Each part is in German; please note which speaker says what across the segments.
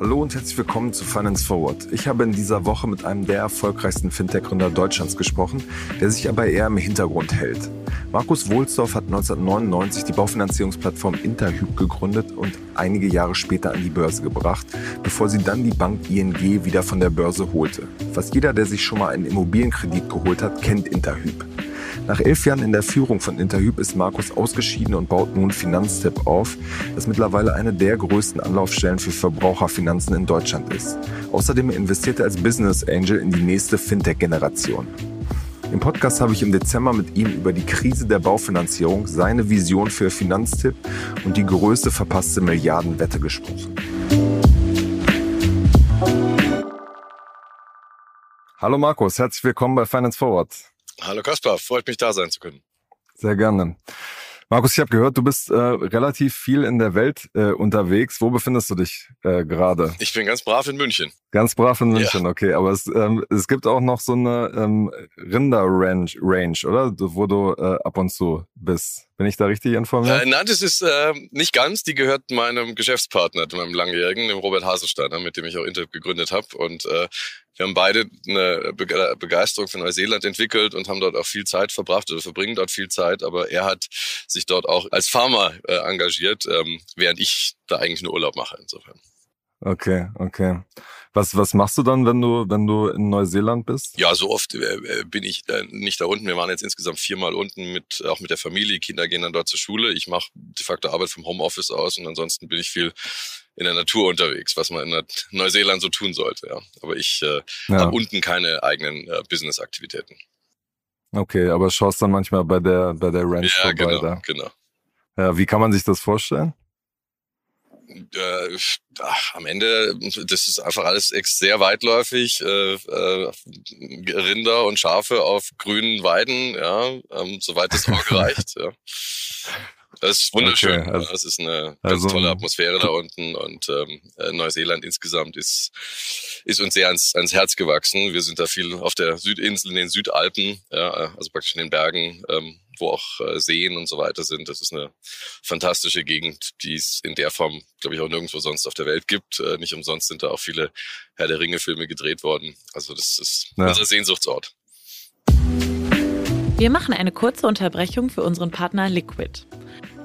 Speaker 1: Hallo und herzlich willkommen zu Finance Forward. Ich habe in dieser Woche mit einem der erfolgreichsten Fintech-Gründer Deutschlands gesprochen, der sich aber eher im Hintergrund hält. Markus Wohlsdorf hat 1999 die Baufinanzierungsplattform Interhyp gegründet und einige Jahre später an die Börse gebracht, bevor sie dann die Bank ING wieder von der Börse holte. Fast jeder, der sich schon mal einen Immobilienkredit geholt hat, kennt Interhyp. Nach elf Jahren in der Führung von Interhyp ist Markus ausgeschieden und baut nun Finanztipp auf, das mittlerweile eine der größten Anlaufstellen für Verbraucherfinanzen in Deutschland ist. Außerdem investiert er als Business Angel in die nächste Fintech-Generation. Im Podcast habe ich im Dezember mit ihm über die Krise der Baufinanzierung, seine Vision für Finanztipp und die größte verpasste Milliardenwette gesprochen. Hallo Markus, herzlich willkommen bei Finance Forward.
Speaker 2: Hallo Kaspar, freut mich da sein zu können.
Speaker 1: Sehr gerne. Markus, ich habe gehört, du bist äh, relativ viel in der Welt äh, unterwegs. Wo befindest du dich äh, gerade?
Speaker 2: Ich bin ganz brav in München.
Speaker 1: Ganz brav in München, ja. okay. Aber es, ähm, es gibt auch noch so eine ähm, Rinder-Range, Range, oder? Wo du äh, ab und zu bist. Bin ich da richtig informiert?
Speaker 2: Äh, nein, das ist äh, nicht ganz. Die gehört meinem Geschäftspartner, meinem langjährigen, dem Robert Haselsteiner, mit dem ich auch Interp gegründet habe. Und äh, wir haben beide eine Begeisterung für Neuseeland entwickelt und haben dort auch viel Zeit verbracht oder verbringen dort viel Zeit. Aber er hat sich dort auch als Farmer äh, engagiert, ähm, während ich da eigentlich nur Urlaub mache insofern.
Speaker 1: Okay, okay. Was, was machst du dann, wenn du, wenn du in Neuseeland bist?
Speaker 2: Ja, so oft äh, bin ich äh, nicht da unten. Wir waren jetzt insgesamt viermal unten mit, auch mit der Familie. Die Kinder gehen dann dort zur Schule. Ich mache de facto Arbeit vom Homeoffice aus und ansonsten bin ich viel in der Natur unterwegs, was man in Neuseeland so tun sollte. Ja. Aber ich äh, ja. habe unten keine eigenen äh, Business-Aktivitäten.
Speaker 1: Okay, aber schaust dann manchmal bei der, bei der Ranch ja, vorbei
Speaker 2: genau,
Speaker 1: da.
Speaker 2: genau.
Speaker 1: Ja, wie kann man sich das vorstellen?
Speaker 2: äh, ach, am Ende, das ist einfach alles sehr weitläufig. Äh, äh, Rinder und Schafe auf grünen Weiden, ja, ähm, soweit das Auge reicht. Ja. Das ist wunderschön. Okay, also, das ist eine ganz also, tolle Atmosphäre da unten und ähm, äh, Neuseeland insgesamt ist, ist uns sehr ans, ans Herz gewachsen. Wir sind da viel auf der Südinsel, in den Südalpen, ja, also praktisch in den Bergen, ähm, wo auch äh, Seen und so weiter sind. Das ist eine fantastische Gegend, die es in der Form, glaube ich, auch nirgendwo sonst auf der Welt gibt. Äh, nicht umsonst sind da auch viele Herr der Ringe-Filme gedreht worden. Also das ist ja. unser Sehnsuchtsort.
Speaker 3: Wir machen eine kurze Unterbrechung für unseren Partner Liquid.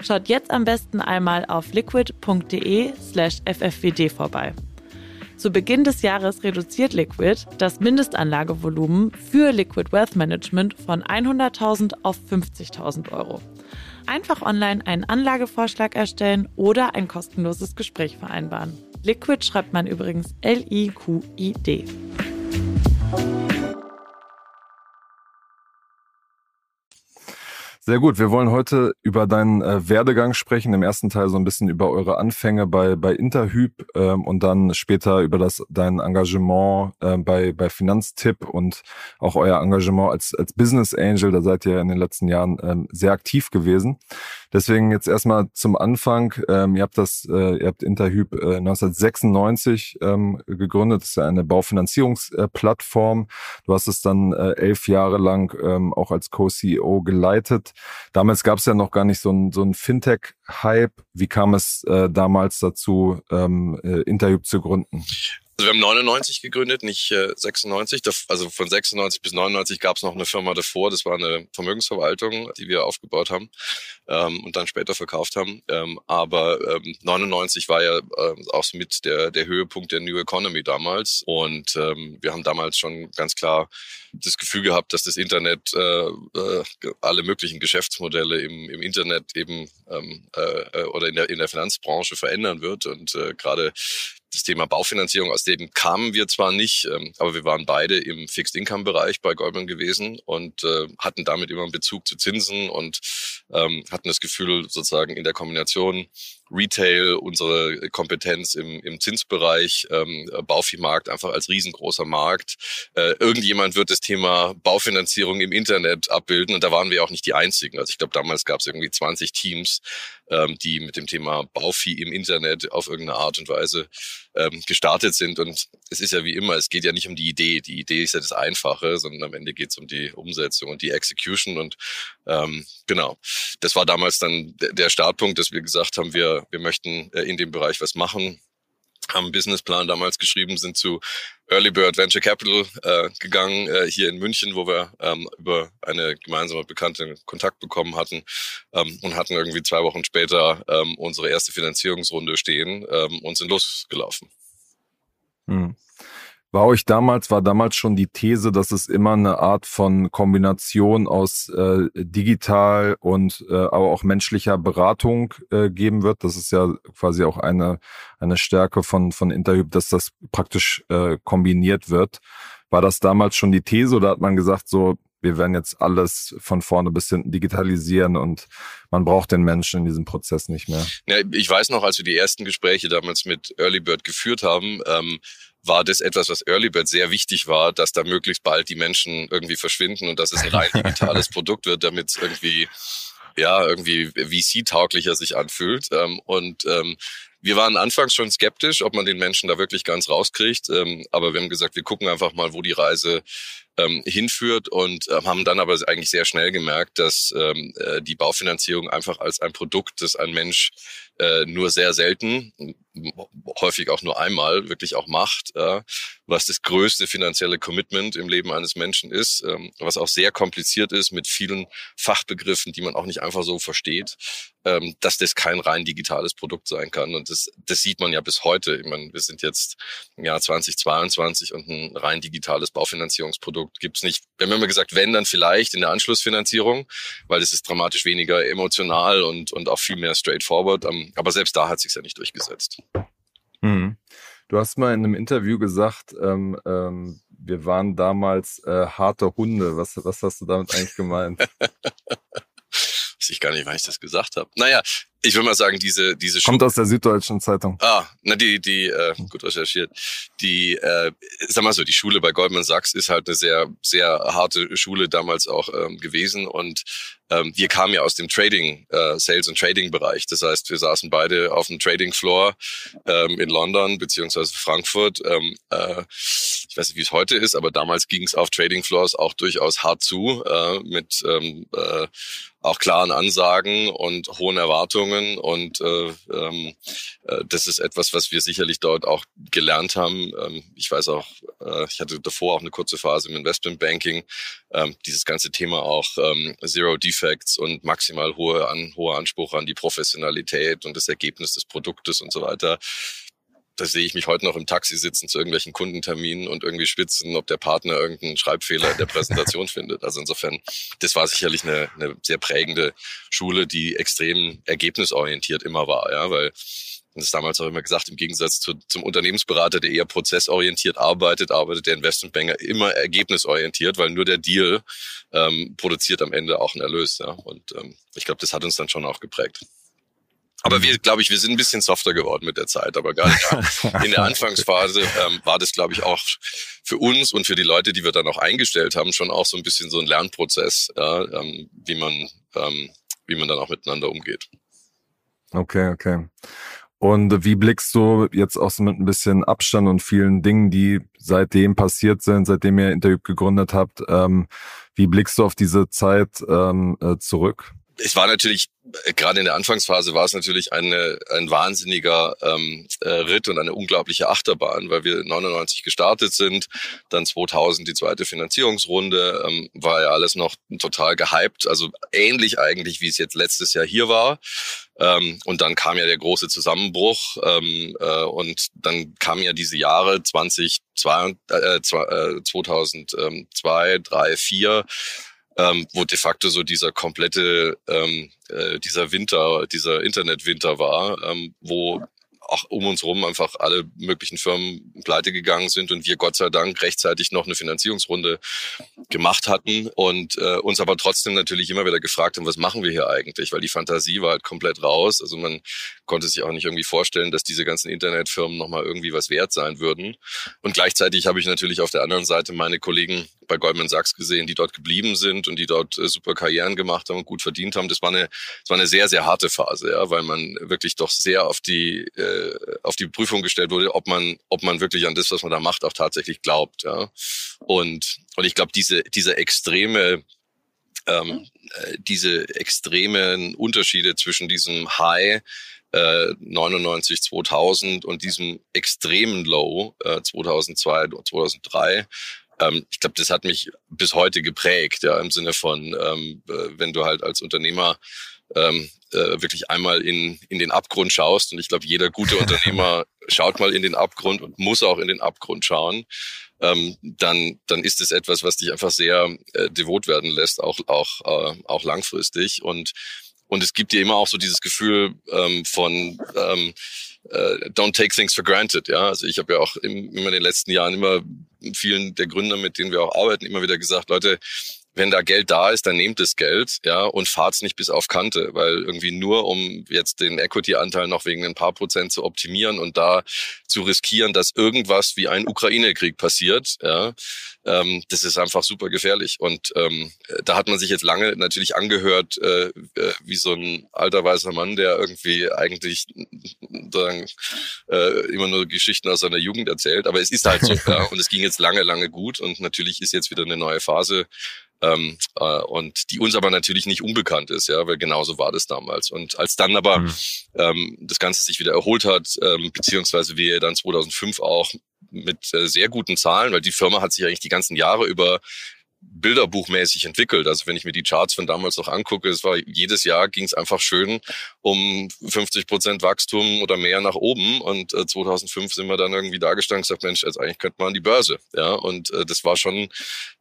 Speaker 3: Schaut jetzt am besten einmal auf liquid.de slash ffwd vorbei. Zu Beginn des Jahres reduziert Liquid das Mindestanlagevolumen für Liquid Wealth Management von 100.000 auf 50.000 Euro. Einfach online einen Anlagevorschlag erstellen oder ein kostenloses Gespräch vereinbaren. Liquid schreibt man übrigens L-I-Q-I-D.
Speaker 1: Sehr gut. Wir wollen heute über deinen äh, Werdegang sprechen. Im ersten Teil so ein bisschen über eure Anfänge bei, bei Interhyp ähm, und dann später über das dein Engagement äh, bei, bei Finanztipp und auch euer Engagement als, als Business Angel. Da seid ihr in den letzten Jahren ähm, sehr aktiv gewesen. Deswegen jetzt erstmal zum Anfang. Ähm, ihr habt das, äh, ihr habt Interhyp äh, 1996 ähm, gegründet. Das ist ja eine Baufinanzierungsplattform. du hast es dann äh, elf Jahre lang ähm, auch als Co-CEO geleitet. Damals gab es ja noch gar nicht so ein, so ein Fintech-Hype. Wie kam es äh, damals dazu, ähm, äh, Interhyp zu gründen?
Speaker 2: Also wir haben 99 gegründet, nicht äh, 96. Also von 96 bis 99 gab es noch eine Firma davor. Das war eine Vermögensverwaltung, die wir aufgebaut haben ähm, und dann später verkauft haben. Ähm, aber ähm, 99 war ja äh, auch mit der, der Höhepunkt der New Economy damals. Und ähm, wir haben damals schon ganz klar das Gefühl gehabt, dass das Internet äh, äh, alle möglichen Geschäftsmodelle im, im Internet eben ähm, äh, oder in der, in der Finanzbranche verändern wird. Und äh, gerade das Thema Baufinanzierung, aus dem kamen wir zwar nicht, ähm, aber wir waren beide im Fixed-Income-Bereich bei Goldman gewesen und äh, hatten damit immer einen Bezug zu Zinsen und ähm, hatten das Gefühl, sozusagen in der Kombination Retail, unsere Kompetenz im, im Zinsbereich, ähm, Bauviehmarkt einfach als riesengroßer Markt. Äh, irgendjemand wird das Thema Baufinanzierung im Internet abbilden und da waren wir auch nicht die Einzigen. Also ich glaube, damals gab es irgendwie 20 Teams, ähm, die mit dem Thema Bauvieh im Internet auf irgendeine Art und Weise ähm, gestartet sind. Und es ist ja wie immer, es geht ja nicht um die Idee. Die Idee ist ja das Einfache, sondern am Ende geht es um die Umsetzung und die Execution. Und ähm, genau, das war damals dann der Startpunkt, dass wir gesagt haben, wir, wir möchten äh, in dem Bereich was machen haben einen Businessplan damals geschrieben, sind zu Early Bird Venture Capital äh, gegangen, äh, hier in München, wo wir ähm, über eine gemeinsame Bekannte Kontakt bekommen hatten ähm, und hatten irgendwie zwei Wochen später ähm, unsere erste Finanzierungsrunde stehen ähm, und sind losgelaufen.
Speaker 1: Hm. War euch damals, war damals schon die These, dass es immer eine Art von Kombination aus äh, digital und äh, aber auch menschlicher Beratung äh, geben wird? Das ist ja quasi auch eine, eine Stärke von, von Interhyp, dass das praktisch äh, kombiniert wird. War das damals schon die These oder hat man gesagt, so, wir werden jetzt alles von vorne bis hinten digitalisieren und man braucht den Menschen in diesem Prozess nicht mehr.
Speaker 2: Ja, ich weiß noch, als wir die ersten Gespräche damals mit Early Bird geführt haben, ähm, war das etwas, was Earlybird sehr wichtig war, dass da möglichst bald die Menschen irgendwie verschwinden und dass es ein rein digitales Produkt wird, damit es irgendwie ja irgendwie VC-tauglicher sich anfühlt. Ähm, und ähm, wir waren anfangs schon skeptisch, ob man den Menschen da wirklich ganz rauskriegt. Ähm, aber wir haben gesagt, wir gucken einfach mal, wo die Reise ähm, hinführt und äh, haben dann aber eigentlich sehr schnell gemerkt, dass ähm, äh, die Baufinanzierung einfach als ein Produkt, das ein Mensch äh, nur sehr selten, häufig auch nur einmal wirklich auch macht, äh, was das größte finanzielle Commitment im Leben eines Menschen ist, ähm, was auch sehr kompliziert ist mit vielen Fachbegriffen, die man auch nicht einfach so versteht, ähm, dass das kein rein digitales Produkt sein kann. Und das, das sieht man ja bis heute. Ich meine, wir sind jetzt im Jahr 2022 und ein rein digitales Baufinanzierungsprodukt gibt's nicht. Wir haben immer gesagt, wenn, dann vielleicht in der Anschlussfinanzierung, weil es ist dramatisch weniger emotional und, und auch viel mehr straightforward. Ähm, aber selbst da hat sich's ja nicht durchgesetzt.
Speaker 1: Mhm. Du hast mal in einem Interview gesagt, ähm, ähm, wir waren damals äh, harte Hunde. Was, was hast du damit eigentlich gemeint?
Speaker 2: Weiß ich gar nicht, wann ich das gesagt habe. Naja, ich würde mal sagen, diese diese
Speaker 1: kommt aus der Süddeutschen Zeitung.
Speaker 2: Ah, na die die äh, gut recherchiert. Die äh, sag mal so, die Schule bei Goldman Sachs ist halt eine sehr sehr harte Schule damals auch ähm, gewesen und ähm, wir kamen ja aus dem Trading, äh, Sales und Trading Bereich. Das heißt, wir saßen beide auf dem Trading Floor ähm, in London beziehungsweise Frankfurt. Ähm, äh, ich weiß nicht, wie es heute ist, aber damals ging es auf Trading Floors auch durchaus hart zu äh, mit ähm, äh, auch klaren Ansagen und hohen Erwartungen. Und äh, ähm, äh, das ist etwas, was wir sicherlich dort auch gelernt haben. Ähm, ich weiß auch, äh, ich hatte davor auch eine kurze Phase im Investmentbanking. Ähm, dieses ganze Thema auch ähm, Zero Defects und maximal hohe, an, hoher Anspruch an die Professionalität und das Ergebnis des Produktes und so weiter da sehe ich mich heute noch im Taxi sitzen zu irgendwelchen Kundenterminen und irgendwie schwitzen, ob der Partner irgendeinen Schreibfehler in der Präsentation findet. Also insofern, das war sicherlich eine, eine sehr prägende Schule, die extrem ergebnisorientiert immer war, ja, weil das ist damals auch immer gesagt, im Gegensatz zu, zum Unternehmensberater, der eher prozessorientiert arbeitet, arbeitet der Investmentbanker immer ergebnisorientiert, weil nur der Deal ähm, produziert am Ende auch einen Erlös. Ja? Und ähm, ich glaube, das hat uns dann schon auch geprägt. Aber wir, glaube ich, wir sind ein bisschen softer geworden mit der Zeit. Aber gerade in der Anfangsphase ähm, war das, glaube ich, auch für uns und für die Leute, die wir dann auch eingestellt haben, schon auch so ein bisschen so ein Lernprozess, ja, ähm, wie man, ähm, wie man dann auch miteinander umgeht.
Speaker 1: Okay, okay. Und wie blickst du jetzt auch so mit ein bisschen Abstand und vielen Dingen, die seitdem passiert sind, seitdem ihr Interview gegründet habt, ähm, wie blickst du auf diese Zeit ähm, äh, zurück?
Speaker 2: Es war natürlich, äh, gerade in der Anfangsphase war es natürlich eine, ein wahnsinniger ähm, äh, Ritt und eine unglaubliche Achterbahn, weil wir 99 gestartet sind, dann 2000 die zweite Finanzierungsrunde, ähm, war ja alles noch total gehypt, also ähnlich eigentlich, wie es jetzt letztes Jahr hier war. Ähm, und dann kam ja der große Zusammenbruch ähm, äh, und dann kamen ja diese Jahre 2002, äh, 2002, 3, 4 ähm, wo de facto so dieser komplette, ähm, äh, dieser Winter, dieser Internetwinter war, ähm, wo auch um uns rum einfach alle möglichen Firmen pleite gegangen sind und wir Gott sei Dank rechtzeitig noch eine Finanzierungsrunde gemacht hatten und äh, uns aber trotzdem natürlich immer wieder gefragt haben, was machen wir hier eigentlich? Weil die Fantasie war halt komplett raus. Also man konnte sich auch nicht irgendwie vorstellen, dass diese ganzen Internetfirmen nochmal irgendwie was wert sein würden. Und gleichzeitig habe ich natürlich auf der anderen Seite meine Kollegen bei Goldman Sachs gesehen, die dort geblieben sind und die dort äh, super Karrieren gemacht haben und gut verdient haben. Das war eine, das war eine sehr, sehr harte Phase, ja, weil man wirklich doch sehr auf die, äh, auf die Prüfung gestellt wurde, ob man, ob man wirklich an das, was man da macht, auch tatsächlich glaubt, ja. Und, und ich glaube, diese, diese extreme, ähm, äh, diese extremen Unterschiede zwischen diesem High äh, 99, 2000 und diesem extremen Low äh, 2002, 2003 ähm, ich glaube, das hat mich bis heute geprägt, ja, im Sinne von, ähm, äh, wenn du halt als Unternehmer ähm, äh, wirklich einmal in, in den Abgrund schaust. Und ich glaube, jeder gute Unternehmer schaut mal in den Abgrund und muss auch in den Abgrund schauen. Ähm, dann, dann ist es etwas, was dich einfach sehr äh, devot werden lässt, auch, auch, äh, auch langfristig. Und, und es gibt dir immer auch so dieses Gefühl ähm, von, ähm, äh, don't take things for granted. Ja, also ich habe ja auch im, immer in den letzten Jahren immer vielen der Gründer, mit denen wir auch arbeiten, immer wieder gesagt, Leute, wenn da Geld da ist, dann nehmt das Geld, ja, und fahrt's nicht bis auf Kante, weil irgendwie nur um jetzt den Equity-Anteil noch wegen ein paar Prozent zu optimieren und da zu riskieren, dass irgendwas wie ein Ukraine-Krieg passiert, ja, ähm, das ist einfach super gefährlich. Und ähm, da hat man sich jetzt lange natürlich angehört, äh, äh wie so ein alter weißer Mann, der irgendwie eigentlich sagen, äh, immer nur Geschichten aus seiner Jugend erzählt. Aber es ist halt so, ja, und es ging jetzt lange, lange gut und natürlich ist jetzt wieder eine neue Phase ähm, äh, und die uns aber natürlich nicht unbekannt ist, ja, weil genauso war das damals. Und als dann aber mhm. ähm, das Ganze sich wieder erholt hat, ähm, beziehungsweise wir dann 2005 auch mit äh, sehr guten Zahlen, weil die Firma hat sich eigentlich die ganzen Jahre über bilderbuchmäßig entwickelt. Also wenn ich mir die Charts von damals noch angucke, es war jedes Jahr ging es einfach schön um 50 Prozent Wachstum oder mehr nach oben. Und äh, 2005 sind wir dann irgendwie da gestanden und gesagt, Mensch, jetzt eigentlich könnte man an die Börse. Ja, und äh, das war schon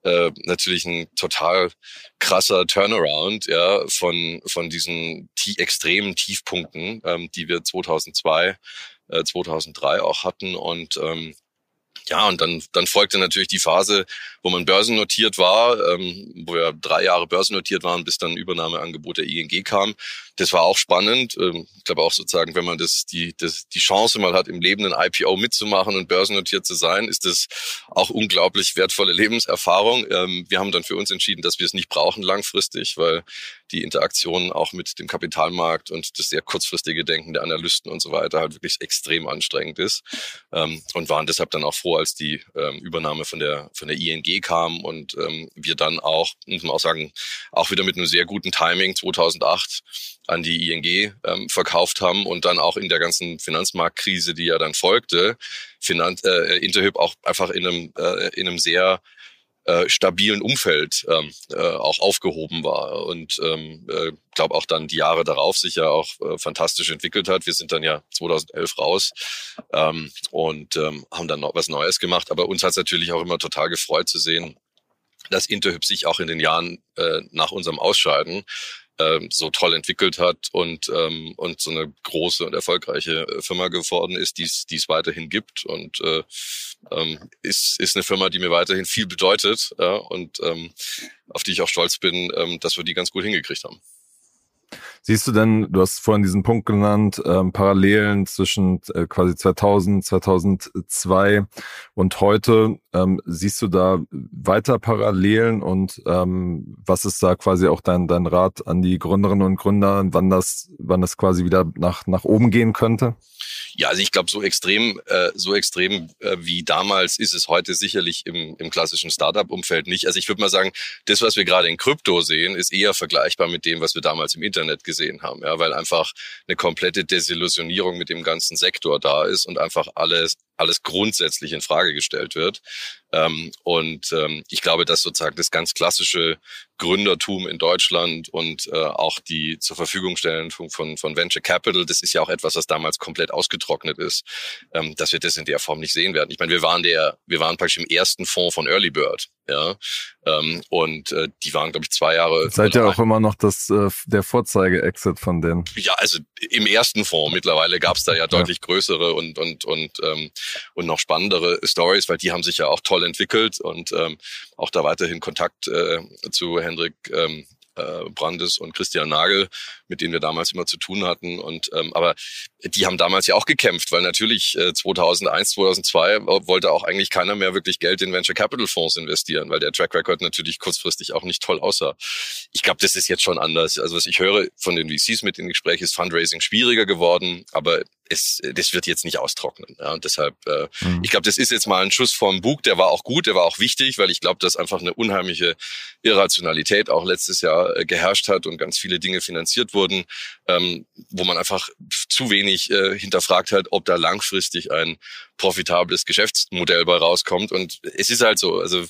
Speaker 2: äh, natürlich ein total krasser Turnaround ja von von diesen tie extremen Tiefpunkten, ähm, die wir 2002 äh, 2003 auch hatten und ähm, ja, und dann, dann folgte natürlich die Phase, wo man börsennotiert war, ähm, wo wir drei Jahre börsennotiert waren, bis dann Übernahmeangebot der ING kam. Das war auch spannend. Ähm, ich glaube auch sozusagen, wenn man das, die, das, die Chance mal hat, im Leben ein IPO mitzumachen und börsennotiert zu sein, ist das auch unglaublich wertvolle Lebenserfahrung. Ähm, wir haben dann für uns entschieden, dass wir es nicht brauchen langfristig, weil die Interaktion auch mit dem Kapitalmarkt und das sehr kurzfristige Denken der Analysten und so weiter halt wirklich extrem anstrengend ist. Ähm, und waren deshalb dann auch froh, als die Übernahme von der, von der ING kam und wir dann auch, muss man auch sagen, auch wieder mit einem sehr guten Timing 2008 an die ING ähm, verkauft haben und dann auch in der ganzen Finanzmarktkrise, die ja dann folgte, Finanz, äh, Interhyp auch einfach in einem, äh, in einem sehr äh, stabilen Umfeld ähm, äh, auch aufgehoben war und ähm, äh, glaube auch dann die Jahre darauf sich ja auch äh, fantastisch entwickelt hat. Wir sind dann ja 2011 raus ähm, und ähm, haben dann noch was Neues gemacht. Aber uns hat es natürlich auch immer total gefreut zu sehen, dass Interhyp sich auch in den Jahren äh, nach unserem Ausscheiden ähm, so toll entwickelt hat und, ähm, und so eine große und erfolgreiche äh, Firma geworden ist, die es weiterhin gibt und äh, ähm, ist, ist eine Firma, die mir weiterhin viel bedeutet ja, und ähm, auf die ich auch stolz bin, ähm, dass wir die ganz gut hingekriegt haben.
Speaker 1: Siehst du denn, du hast vorhin diesen Punkt genannt, ähm, Parallelen zwischen äh, quasi 2000, 2002 und heute. Ähm, siehst du da weiter Parallelen und ähm, was ist da quasi auch dein, dein Rat an die Gründerinnen und Gründer, wann das, wann das quasi wieder nach, nach oben gehen könnte?
Speaker 2: Ja, also ich glaube, so extrem, äh, so extrem äh, wie damals ist es heute sicherlich im, im klassischen Startup-Umfeld nicht. Also ich würde mal sagen, das, was wir gerade in Krypto sehen, ist eher vergleichbar mit dem, was wir damals im Internet gesehen haben, ja, weil einfach eine komplette Desillusionierung mit dem ganzen Sektor da ist und einfach alles alles grundsätzlich in Frage gestellt wird. Ähm, und ähm, ich glaube, dass sozusagen das ganz klassische Gründertum in Deutschland und äh, auch die zur Verfügung stellen von, von Venture Capital, das ist ja auch etwas, was damals komplett ausgetrocknet ist, ähm, dass wir das in der Form nicht sehen werden. Ich meine, wir waren der, wir waren praktisch im ersten Fonds von Early Bird, ja, ähm, und äh, die waren, glaube ich, zwei Jahre.
Speaker 1: Seid ja auch immer noch das äh, der Vorzeige-Exit von denen.
Speaker 2: Ja, also im ersten Fonds mittlerweile gab es da ja deutlich größere und und und ähm, und noch spannendere Stories, weil die haben sich ja auch toll entwickelt und ähm, auch da weiterhin Kontakt äh, zu Hendrik ähm, äh, Brandes und Christian Nagel, mit denen wir damals immer zu tun hatten. Und ähm, aber die haben damals ja auch gekämpft, weil natürlich äh, 2001, 2002 wollte auch eigentlich keiner mehr wirklich Geld in Venture Capital Fonds investieren, weil der Track Record natürlich kurzfristig auch nicht toll aussah. Ich glaube, das ist jetzt schon anders. Also was ich höre von den VCs mit den Gesprächen, ist Fundraising schwieriger geworden, aber es, das wird jetzt nicht austrocknen. Ja, und deshalb, äh, mhm. ich glaube, das ist jetzt mal ein Schuss vom Bug, der war auch gut, der war auch wichtig, weil ich glaube, dass einfach eine unheimliche Irrationalität auch letztes Jahr äh, geherrscht hat und ganz viele Dinge finanziert wurden, ähm, wo man einfach zu wenig äh, hinterfragt hat, ob da langfristig ein profitables Geschäftsmodell bei rauskommt. Und es ist halt so. Also,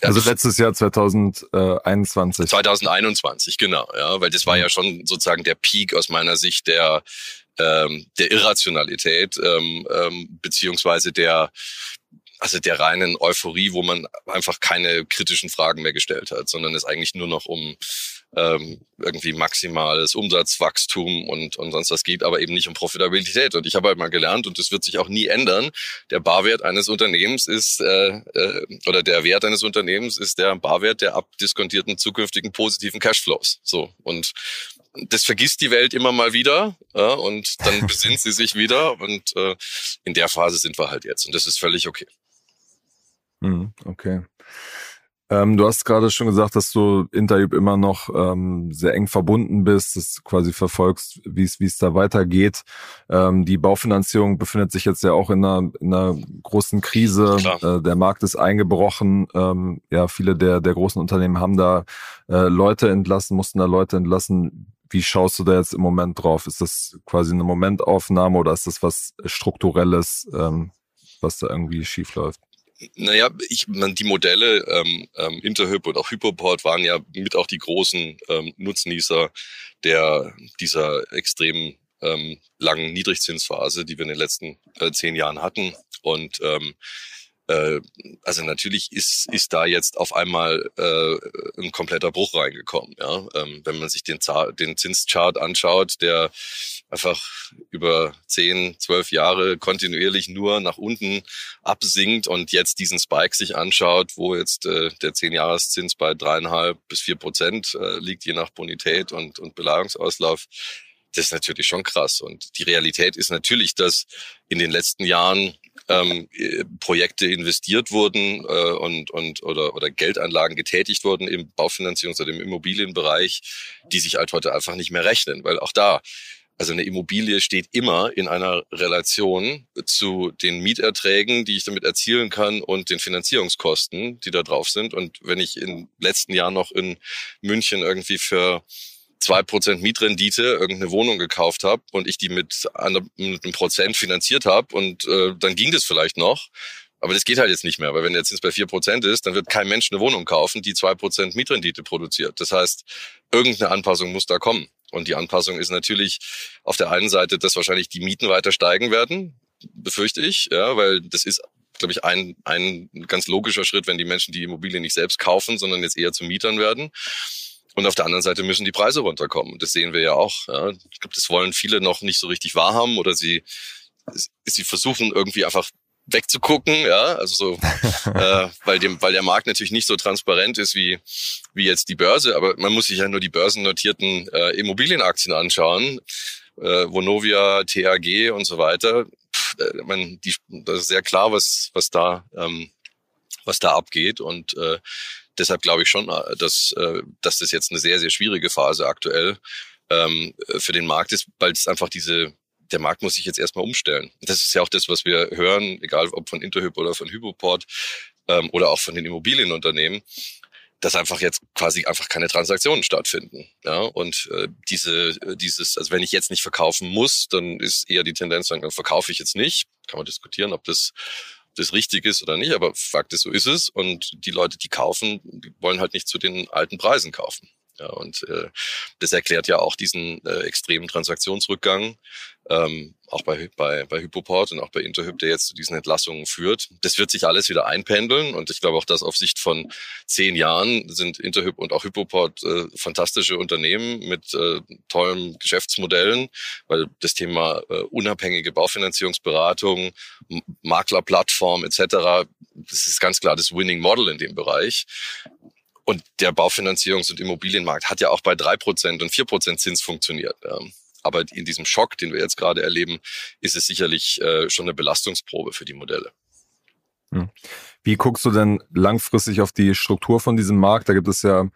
Speaker 1: also letztes Jahr 2021.
Speaker 2: 2021, genau, ja, weil das war ja schon sozusagen der Peak aus meiner Sicht der ähm, der Irrationalität ähm, ähm, beziehungsweise der also der reinen Euphorie, wo man einfach keine kritischen Fragen mehr gestellt hat, sondern es eigentlich nur noch um ähm, irgendwie maximales Umsatzwachstum und, und sonst was geht, aber eben nicht um Profitabilität. Und ich habe halt mal gelernt, und das wird sich auch nie ändern, der Barwert eines Unternehmens ist, äh, äh, oder der Wert eines Unternehmens ist der Barwert der abdiskontierten zukünftigen positiven Cashflows. So. Und das vergisst die Welt immer mal wieder ja, und dann besinnt sie sich wieder und äh, in der Phase sind wir halt jetzt und das ist völlig okay.
Speaker 1: Hm, okay. Ähm, du hast gerade schon gesagt, dass du Interview immer noch ähm, sehr eng verbunden bist, dass du quasi verfolgst, wie es wie es da weitergeht. Ähm, die Baufinanzierung befindet sich jetzt ja auch in einer, in einer großen Krise. Äh, der Markt ist eingebrochen. Ähm, ja, viele der der großen Unternehmen haben da äh, Leute entlassen, mussten da Leute entlassen. Wie schaust du da jetzt im Moment drauf? Ist das quasi eine Momentaufnahme oder ist das was strukturelles, ähm, was da irgendwie schief läuft?
Speaker 2: Naja, ich, man, die Modelle ähm, ähm, Interhyp und auch Hypoport waren ja mit auch die großen ähm, Nutznießer der dieser extrem ähm, langen Niedrigzinsphase, die wir in den letzten äh, zehn Jahren hatten. Und ähm, äh, also natürlich ist, ist da jetzt auf einmal äh, ein kompletter Bruch reingekommen. Ja? Ähm, wenn man sich den, den Zinschart anschaut, der einfach über zehn, zwölf Jahre kontinuierlich nur nach unten absinkt und jetzt diesen Spike sich anschaut, wo jetzt äh, der Zehn-Jahreszins bei dreieinhalb bis vier Prozent äh, liegt, je nach Bonität und, und Belagerungsauslauf, das ist natürlich schon krass. Und die Realität ist natürlich, dass in den letzten Jahren ähm, äh, Projekte investiert wurden äh, und, und oder, oder Geldanlagen getätigt wurden im Baufinanzierungs- oder im Immobilienbereich, die sich halt heute einfach nicht mehr rechnen, weil auch da also eine Immobilie steht immer in einer Relation zu den Mieterträgen, die ich damit erzielen kann und den Finanzierungskosten, die da drauf sind. Und wenn ich im letzten Jahr noch in München irgendwie für zwei Prozent Mietrendite irgendeine Wohnung gekauft habe und ich die mit einem, Prozent finanziert habe und äh, dann ging das vielleicht noch. Aber das geht halt jetzt nicht mehr, weil wenn der Zins bei vier Prozent ist, dann wird kein Mensch eine Wohnung kaufen, die zwei Prozent Mietrendite produziert. Das heißt, irgendeine Anpassung muss da kommen. Und die Anpassung ist natürlich auf der einen Seite, dass wahrscheinlich die Mieten weiter steigen werden, befürchte ich, ja, weil das ist glaube ich, ein, ein ganz logischer Schritt, wenn die Menschen die Immobilie nicht selbst kaufen, sondern jetzt eher zu Mietern werden. Und auf der anderen Seite müssen die Preise runterkommen. Das sehen wir ja auch. Ja. Ich glaube, das wollen viele noch nicht so richtig wahrhaben oder sie, sie versuchen irgendwie einfach wegzugucken, ja, also so, äh, weil dem, weil der Markt natürlich nicht so transparent ist wie wie jetzt die Börse, aber man muss sich ja nur die börsennotierten äh, Immobilienaktien anschauen, äh, Vonovia, THG und so weiter. Pff, äh, man, die, das ist sehr klar, was was da ähm, was da abgeht. Und äh, deshalb glaube ich schon, äh, dass, äh, dass das jetzt eine sehr, sehr schwierige Phase aktuell ähm, für den Markt ist, weil es einfach diese, der Markt muss sich jetzt erstmal umstellen. Das ist ja auch das, was wir hören, egal ob von Interhyp oder von Hypoport ähm, oder auch von den Immobilienunternehmen, dass einfach jetzt quasi einfach keine Transaktionen stattfinden. Ja, und äh, diese, dieses, also wenn ich jetzt nicht verkaufen muss, dann ist eher die Tendenz, dann verkaufe ich jetzt nicht. Kann man diskutieren, ob das das richtig ist oder nicht, aber Fakt ist, so ist es. Und die Leute, die kaufen, wollen halt nicht zu den alten Preisen kaufen. Ja, und äh, das erklärt ja auch diesen äh, extremen Transaktionsrückgang, ähm, auch bei, bei, bei Hypoport und auch bei Interhyp, der jetzt zu diesen Entlassungen führt. Das wird sich alles wieder einpendeln und ich glaube auch, dass auf Sicht von zehn Jahren sind Interhyp und auch Hypoport äh, fantastische Unternehmen mit äh, tollen Geschäftsmodellen, weil das Thema äh, unabhängige Baufinanzierungsberatung, Maklerplattform etc., das ist ganz klar das Winning Model in dem Bereich. Und der Baufinanzierungs- und Immobilienmarkt hat ja auch bei drei Prozent und vier Prozent Zins funktioniert. Aber in diesem Schock, den wir jetzt gerade erleben, ist es sicherlich äh, schon eine Belastungsprobe für die Modelle.
Speaker 1: Hm. Wie guckst du denn langfristig auf die Struktur von diesem Markt? Da gibt es ja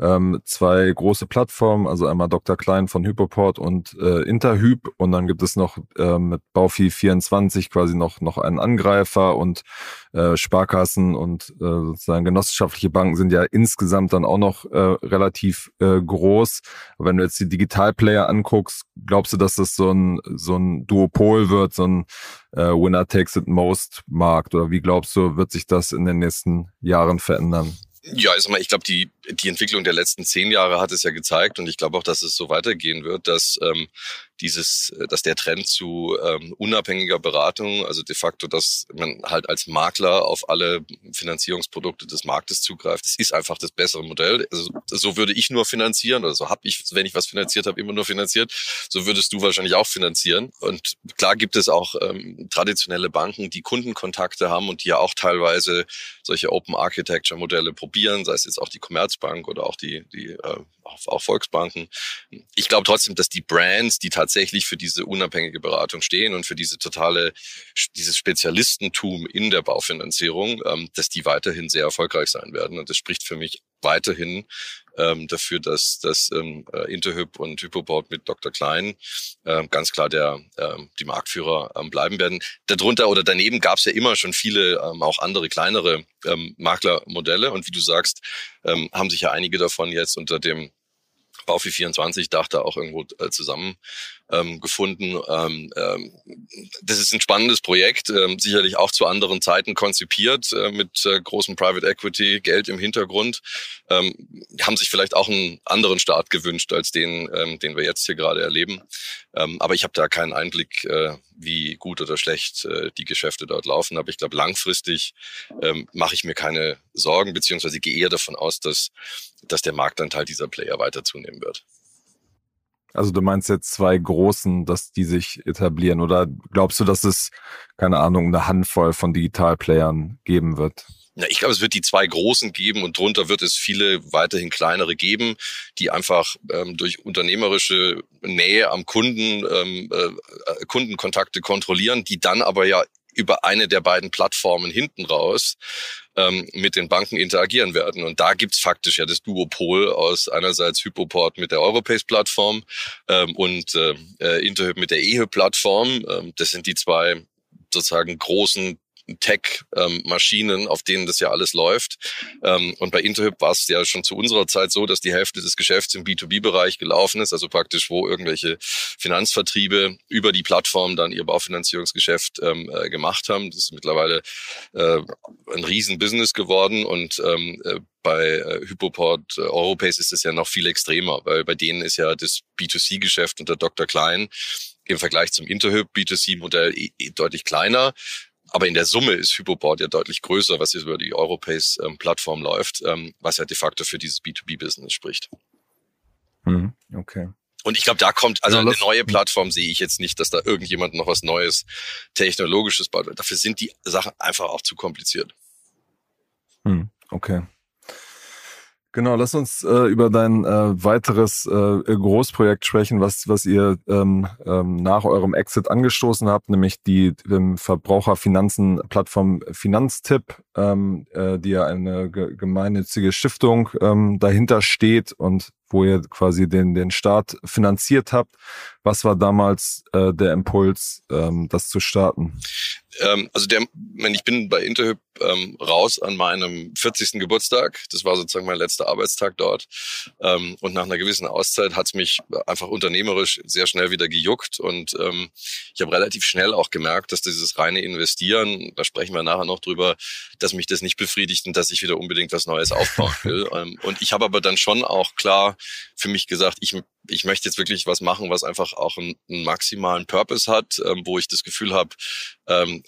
Speaker 1: ähm, zwei große Plattformen, also einmal Dr. Klein von Hypoport und äh, Interhyp und dann gibt es noch äh, mit Baufi 24 quasi noch noch einen Angreifer und äh, Sparkassen und äh, sozusagen genossenschaftliche Banken sind ja insgesamt dann auch noch äh, relativ äh, groß. Aber wenn du jetzt die Digitalplayer anguckst, glaubst du, dass das so ein so ein Duopol wird, so ein äh, Winner takes it most Markt oder wie glaubst du, wird sich das in den nächsten Jahren verändern?
Speaker 2: Ja, also mal, ich glaube, die, die Entwicklung der letzten zehn Jahre hat es ja gezeigt und ich glaube auch, dass es so weitergehen wird, dass ähm, dieses, äh, dass der Trend zu ähm, unabhängiger Beratung, also de facto, dass man halt als Makler auf alle Finanzierungsprodukte des Marktes zugreift, das ist einfach das bessere Modell. Also so würde ich nur finanzieren oder so habe ich, wenn ich was finanziert habe, immer nur finanziert. So würdest du wahrscheinlich auch finanzieren. Und klar gibt es auch ähm, traditionelle Banken, die Kundenkontakte haben und die ja auch teilweise solche Open Architecture Modelle probieren, sei es jetzt auch die Commerzbank oder auch die, die äh, auch, auch Volksbanken. Ich glaube trotzdem, dass die Brands, die tatsächlich für diese unabhängige Beratung stehen und für diese totale, dieses Spezialistentum in der Baufinanzierung, ähm, dass die weiterhin sehr erfolgreich sein werden. Und das spricht für mich weiterhin ähm, dafür, dass, dass ähm, äh, Interhyp und Hypoport mit Dr. Klein ähm, ganz klar der, ähm, die Marktführer ähm, bleiben werden. Darunter oder daneben gab es ja immer schon viele ähm, auch andere kleinere ähm, Maklermodelle und wie du sagst, ähm, haben sich ja einige davon jetzt unter dem Baufi 24 Dach da auch irgendwo äh, zusammen ähm, gefunden. Ähm, ähm, das ist ein spannendes Projekt, ähm, sicherlich auch zu anderen Zeiten konzipiert, äh, mit äh, großem Private Equity, Geld im Hintergrund. Ähm, haben sich vielleicht auch einen anderen Start gewünscht als den, ähm, den wir jetzt hier gerade erleben. Ähm, aber ich habe da keinen Einblick, äh, wie gut oder schlecht äh, die Geschäfte dort laufen. Aber ich glaube, langfristig ähm, mache ich mir keine Sorgen, beziehungsweise gehe eher davon aus, dass, dass der Marktanteil dieser Player weiter zunehmen wird.
Speaker 1: Also du meinst jetzt zwei großen, dass die sich etablieren oder glaubst du, dass es, keine Ahnung, eine Handvoll von Digitalplayern geben wird?
Speaker 2: Ja, ich glaube, es wird die zwei großen geben und drunter wird es viele weiterhin kleinere geben, die einfach ähm, durch unternehmerische Nähe am Kunden ähm, äh, Kundenkontakte kontrollieren, die dann aber ja über eine der beiden Plattformen hinten raus ähm, mit den Banken interagieren werden. Und da gibt's faktisch ja das Duopol aus einerseits Hypoport mit der Europace-Plattform ähm, und äh, Interhyp mit der EHE-Plattform. Ähm, das sind die zwei sozusagen großen Tech-Maschinen, auf denen das ja alles läuft. Ähm, und bei Interhyp war es ja schon zu unserer Zeit so, dass die Hälfte des Geschäfts im B2B-Bereich gelaufen ist, also praktisch, wo irgendwelche Finanzvertriebe über die Plattform dann ihr Baufinanzierungsgeschäft ähm, äh, gemacht haben. Das ist mittlerweile äh, ein Riesenbusiness geworden und ähm, äh, bei äh, Hypoport äh, Europace ist es ja noch viel extremer, weil bei denen ist ja das B2C-Geschäft unter Dr. Klein im Vergleich zum Interhyp B2C-Modell eh, eh deutlich kleiner. Aber in der Summe ist Hypoboard ja deutlich größer, was jetzt über die Europace-Plattform ähm, läuft, ähm, was ja de facto für dieses B2B-Business spricht.
Speaker 1: Mhm, okay.
Speaker 2: Und ich glaube, da kommt, also eine neue Plattform sehe ich jetzt nicht, dass da irgendjemand noch was Neues, Technologisches baut. Dafür sind die Sachen einfach auch zu kompliziert.
Speaker 1: Hm, okay. Genau, lass uns äh, über dein äh, weiteres äh, Großprojekt sprechen, was, was ihr ähm, ähm, nach eurem Exit angestoßen habt, nämlich die ähm, Verbraucherfinanzen-Plattform Finanztipp, ähm, äh, die ja eine gemeinnützige Stiftung ähm, dahinter steht und wo ihr quasi den, den Start finanziert habt. Was war damals äh, der Impuls, ähm, das zu starten?
Speaker 2: Ähm, also der, ich bin bei Interhyp ähm, raus an meinem 40. Geburtstag. Das war sozusagen mein letzter Arbeitstag dort. Ähm, und nach einer gewissen Auszeit hat es mich einfach unternehmerisch sehr schnell wieder gejuckt. Und ähm, ich habe relativ schnell auch gemerkt, dass dieses reine Investieren, da sprechen wir nachher noch drüber, dass mich das nicht befriedigt und dass ich wieder unbedingt was Neues aufbauen will. ähm, und ich habe aber dann schon auch klar für mich gesagt, ich ich möchte jetzt wirklich was machen, was einfach auch einen, einen maximalen Purpose hat, ähm, wo ich das Gefühl habe, ähm,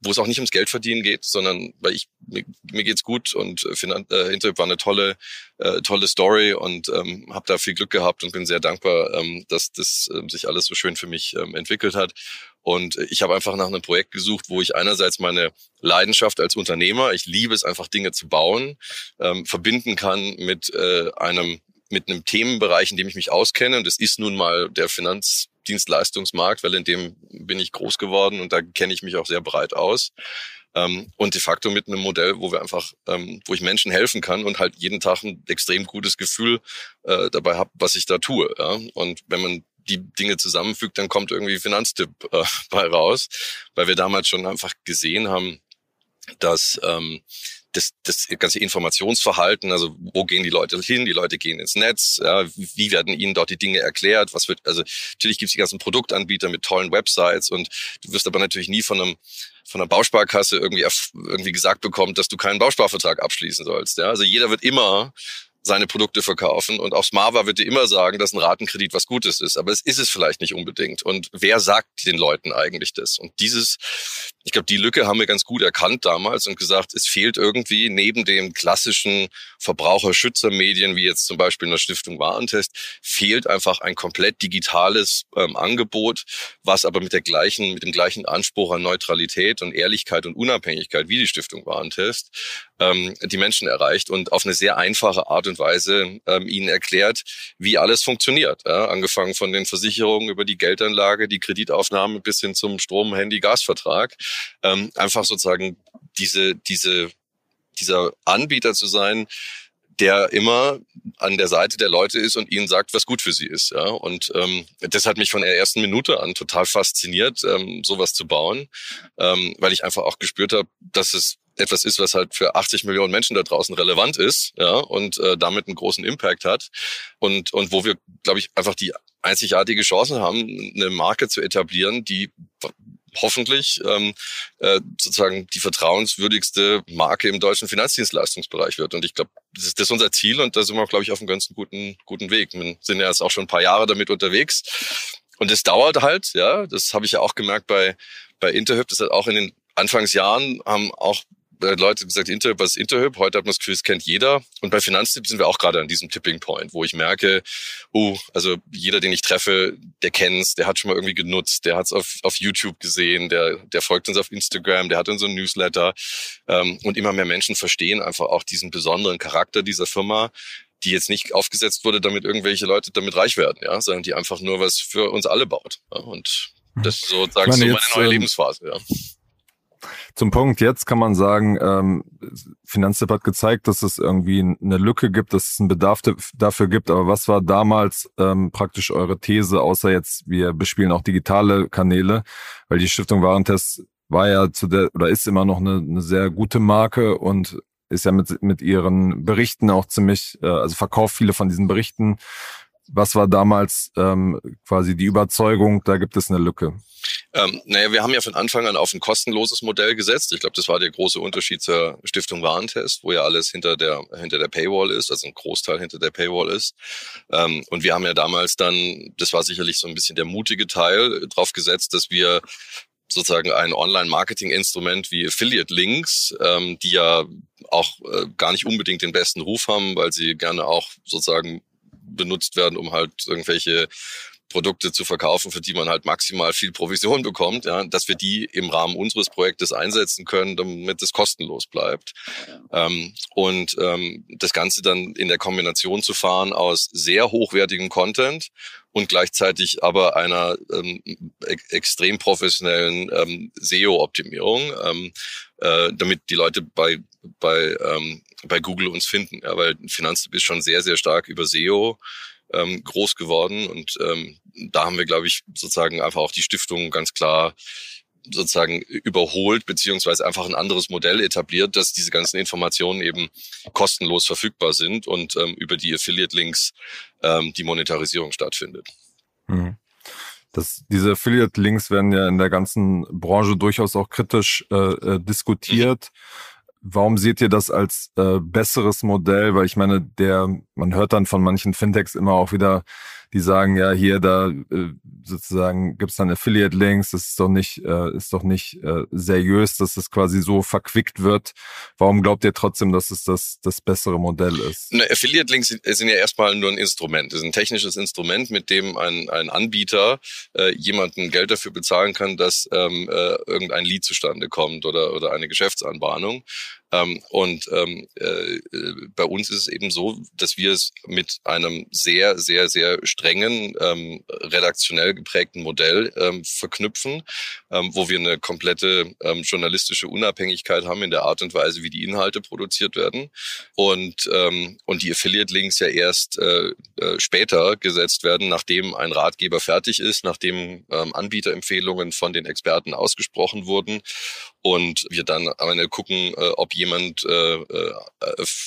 Speaker 2: wo es auch nicht ums Geld verdienen geht, sondern weil ich mir, mir geht's gut und äh, Finan äh, war eine tolle äh, tolle Story und ähm, habe da viel Glück gehabt und bin sehr dankbar, ähm, dass das ähm, sich alles so schön für mich ähm, entwickelt hat. Und ich habe einfach nach einem Projekt gesucht, wo ich einerseits meine Leidenschaft als Unternehmer, ich liebe es einfach Dinge zu bauen, ähm, verbinden kann mit äh, einem mit einem Themenbereich, in dem ich mich auskenne. Und das ist nun mal der Finanzdienstleistungsmarkt, weil in dem bin ich groß geworden und da kenne ich mich auch sehr breit aus. Ähm, und de facto mit einem Modell, wo wir einfach, ähm, wo ich Menschen helfen kann und halt jeden Tag ein extrem gutes Gefühl äh, dabei habe, was ich da tue. Ja? Und wenn man die Dinge zusammenfügt, dann kommt irgendwie Finanztipp äh, bei raus, weil wir damals schon einfach gesehen haben, dass ähm, das, das ganze Informationsverhalten, also wo gehen die Leute hin? Die Leute gehen ins Netz, ja, wie werden ihnen dort die Dinge erklärt? Was wird, also natürlich gibt es die ganzen Produktanbieter mit tollen Websites und du wirst aber natürlich nie von einem von einer Bausparkasse irgendwie irgendwie gesagt bekommen, dass du keinen Bausparvertrag abschließen sollst. Ja? Also jeder wird immer seine Produkte verkaufen. Und auch Smava wird dir immer sagen, dass ein Ratenkredit was Gutes ist. Aber es ist es vielleicht nicht unbedingt. Und wer sagt den Leuten eigentlich das? Und dieses, ich glaube, die Lücke haben wir ganz gut erkannt damals und gesagt, es fehlt irgendwie neben dem klassischen Verbraucherschützermedien, wie jetzt zum Beispiel in der Stiftung Warentest, fehlt einfach ein komplett digitales ähm, Angebot, was aber mit der gleichen, mit dem gleichen Anspruch an Neutralität und Ehrlichkeit und Unabhängigkeit wie die Stiftung Warentest ähm, die Menschen erreicht und auf eine sehr einfache Art und Weise ähm, ihnen erklärt, wie alles funktioniert. Ja? Angefangen von den Versicherungen über die Geldanlage, die Kreditaufnahme bis hin zum Strom-, Handy-, Gasvertrag. Ähm, einfach sozusagen diese, diese, dieser Anbieter zu sein, der immer an der Seite der Leute ist und ihnen sagt, was gut für sie ist. Ja? Und ähm, das hat mich von der ersten Minute an total fasziniert, ähm, sowas zu bauen, ähm, weil ich einfach auch gespürt habe, dass es etwas ist, was halt für 80 Millionen Menschen da draußen relevant ist, ja, und äh, damit einen großen Impact hat. Und, und wo wir, glaube ich, einfach die einzigartige Chance haben, eine Marke zu etablieren, die hoffentlich ähm, äh, sozusagen die vertrauenswürdigste Marke im deutschen Finanzdienstleistungsbereich wird. Und ich glaube, das ist, das ist unser Ziel und da sind wir, glaube ich, auf einem ganz guten, guten Weg. Wir sind ja jetzt auch schon ein paar Jahre damit unterwegs. Und es dauert halt, ja, das habe ich ja auch gemerkt bei, bei Interhyp, das hat auch in den Anfangsjahren haben auch äh, Leute gesagt, Interhyp, was ist Interhyp? Heute hat man das Gefühl, es kennt jeder. Und bei Finanztipp sind wir auch gerade an diesem Tipping Point, wo ich merke, uh, also jeder, den ich treffe, der kennt's, der hat schon mal irgendwie genutzt, der hat's auf, auf YouTube gesehen, der, der folgt uns auf Instagram, der hat unseren Newsletter. Ähm, und immer mehr Menschen verstehen einfach auch diesen besonderen Charakter dieser Firma, die jetzt nicht aufgesetzt wurde, damit irgendwelche Leute damit reich werden, ja, sondern die einfach nur was für uns alle baut. Ja? Und das ist sozusagen so meine neue ähm, Lebensphase, ja.
Speaker 1: Zum Punkt jetzt kann man sagen, ähm, Finanztipp hat gezeigt, dass es irgendwie eine Lücke gibt, dass es einen Bedarf dafür gibt. Aber was war damals ähm, praktisch eure These, außer jetzt, wir bespielen auch digitale Kanäle, weil die Stiftung Warentest war ja zu der oder ist immer noch eine, eine sehr gute Marke und ist ja mit, mit ihren Berichten auch ziemlich, äh, also verkauft viele von diesen Berichten. Was war damals ähm, quasi die Überzeugung, da gibt es eine Lücke?
Speaker 2: Ähm, naja, wir haben ja von Anfang an auf ein kostenloses Modell gesetzt. Ich glaube, das war der große Unterschied zur Stiftung Warentest, wo ja alles hinter der, hinter der Paywall ist, also ein Großteil hinter der Paywall ist. Ähm, und wir haben ja damals dann, das war sicherlich so ein bisschen der mutige Teil, drauf gesetzt, dass wir sozusagen ein Online-Marketing-Instrument wie Affiliate-Links, ähm, die ja auch äh, gar nicht unbedingt den besten Ruf haben, weil sie gerne auch sozusagen benutzt werden, um halt irgendwelche Produkte zu verkaufen, für die man halt maximal viel Provision bekommt, ja, dass wir die im Rahmen unseres Projektes einsetzen können, damit es kostenlos bleibt. Ähm, und ähm, das Ganze dann in der Kombination zu fahren aus sehr hochwertigem Content und gleichzeitig aber einer ähm, e extrem professionellen ähm, SEO-Optimierung, ähm, äh, damit die Leute bei bei ähm, bei Google uns finden, ja, weil Finanztipp ist schon sehr sehr stark über SEO ähm, groß geworden. Und ähm, da haben wir, glaube ich, sozusagen einfach auch die Stiftung ganz klar sozusagen überholt, beziehungsweise einfach ein anderes Modell etabliert, dass diese ganzen Informationen eben kostenlos verfügbar sind und ähm, über die Affiliate-Links ähm, die Monetarisierung stattfindet.
Speaker 1: Mhm. Das, diese Affiliate-Links werden ja in der ganzen Branche durchaus auch kritisch äh, äh diskutiert. Mhm. Warum seht ihr das als äh, besseres Modell? Weil ich meine, der, man hört dann von manchen Fintechs immer auch wieder, die sagen, ja, hier, da äh, sozusagen gibt's dann Affiliate-Links, das ist doch nicht, äh, ist doch nicht äh, seriös, dass es quasi so verquickt wird. Warum glaubt ihr trotzdem, dass es das, das bessere Modell ist?
Speaker 2: Ne, Affiliate-Links sind ja erstmal nur ein Instrument. Das ist ein technisches Instrument, mit dem ein, ein Anbieter äh, jemanden Geld dafür bezahlen kann, dass ähm, äh, irgendein Lead zustande kommt oder, oder eine Geschäftsanbahnung. Ähm, und ähm, äh, bei uns ist es eben so, dass wir es mit einem sehr, sehr, sehr strengen, ähm, redaktionell geprägten Modell ähm, verknüpfen, ähm, wo wir eine komplette ähm, journalistische Unabhängigkeit haben in der Art und Weise, wie die Inhalte produziert werden. Und, ähm, und die Affiliate-Links ja erst äh, äh, später gesetzt werden, nachdem ein Ratgeber fertig ist, nachdem ähm, Anbieterempfehlungen von den Experten ausgesprochen wurden und wir dann am Ende gucken, äh, ob jemand äh, äh,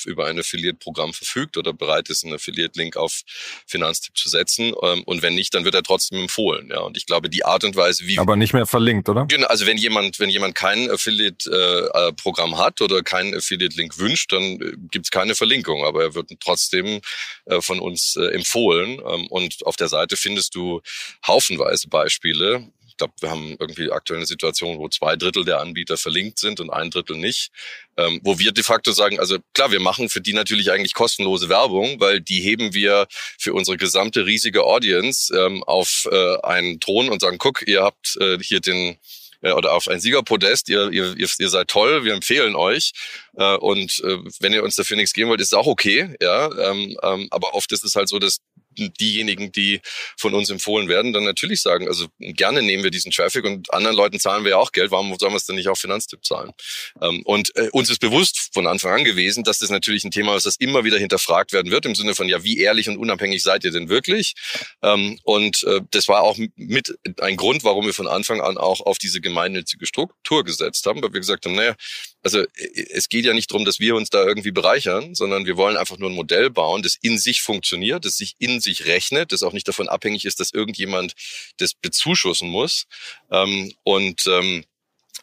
Speaker 2: über ein Affiliate-Programm verfügt oder bereit ist, einen Affiliate-Link auf Finanztipp zu setzen. Ähm, und wenn nicht, dann wird er trotzdem empfohlen. Ja, und ich glaube, die Art und Weise, wie
Speaker 1: aber nicht mehr verlinkt, oder?
Speaker 2: Genau, also wenn jemand, wenn jemand kein Affiliate-Programm äh, hat oder keinen Affiliate-Link wünscht, dann äh, gibt's keine Verlinkung, aber er wird trotzdem äh, von uns äh, empfohlen. Ähm, und auf der Seite findest du haufenweise Beispiele, glaube, wir haben irgendwie aktuell eine Situation, wo zwei Drittel der Anbieter verlinkt sind und ein Drittel nicht, ähm, wo wir de facto sagen, also klar, wir machen für die natürlich eigentlich kostenlose Werbung, weil die heben wir für unsere gesamte riesige Audience ähm, auf äh, einen Thron und sagen, guck, ihr habt äh, hier den äh, oder auf ein Siegerpodest, ihr, ihr, ihr seid toll, wir empfehlen euch. Äh, und äh, wenn ihr uns dafür nichts geben wollt, ist es auch okay. Ja, ähm, ähm, aber oft ist es halt so, dass diejenigen, die von uns empfohlen werden, dann natürlich sagen, also gerne nehmen wir diesen Traffic und anderen Leuten zahlen wir ja auch Geld, warum sollen wir es denn nicht auf Finanztipp zahlen? Ähm, und äh, uns ist bewusst von Anfang an gewesen, dass das natürlich ein Thema ist, das immer wieder hinterfragt werden wird, im Sinne von, ja, wie ehrlich und unabhängig seid ihr denn wirklich? Ähm, und äh, das war auch mit ein Grund, warum wir von Anfang an auch auf diese gemeinnützige Struktur gesetzt haben, weil wir gesagt haben, naja, also es geht ja nicht darum, dass wir uns da irgendwie bereichern, sondern wir wollen einfach nur ein Modell bauen, das in sich funktioniert, das sich in sich rechnet, das auch nicht davon abhängig ist, dass irgendjemand das bezuschussen muss. Ähm, und ähm,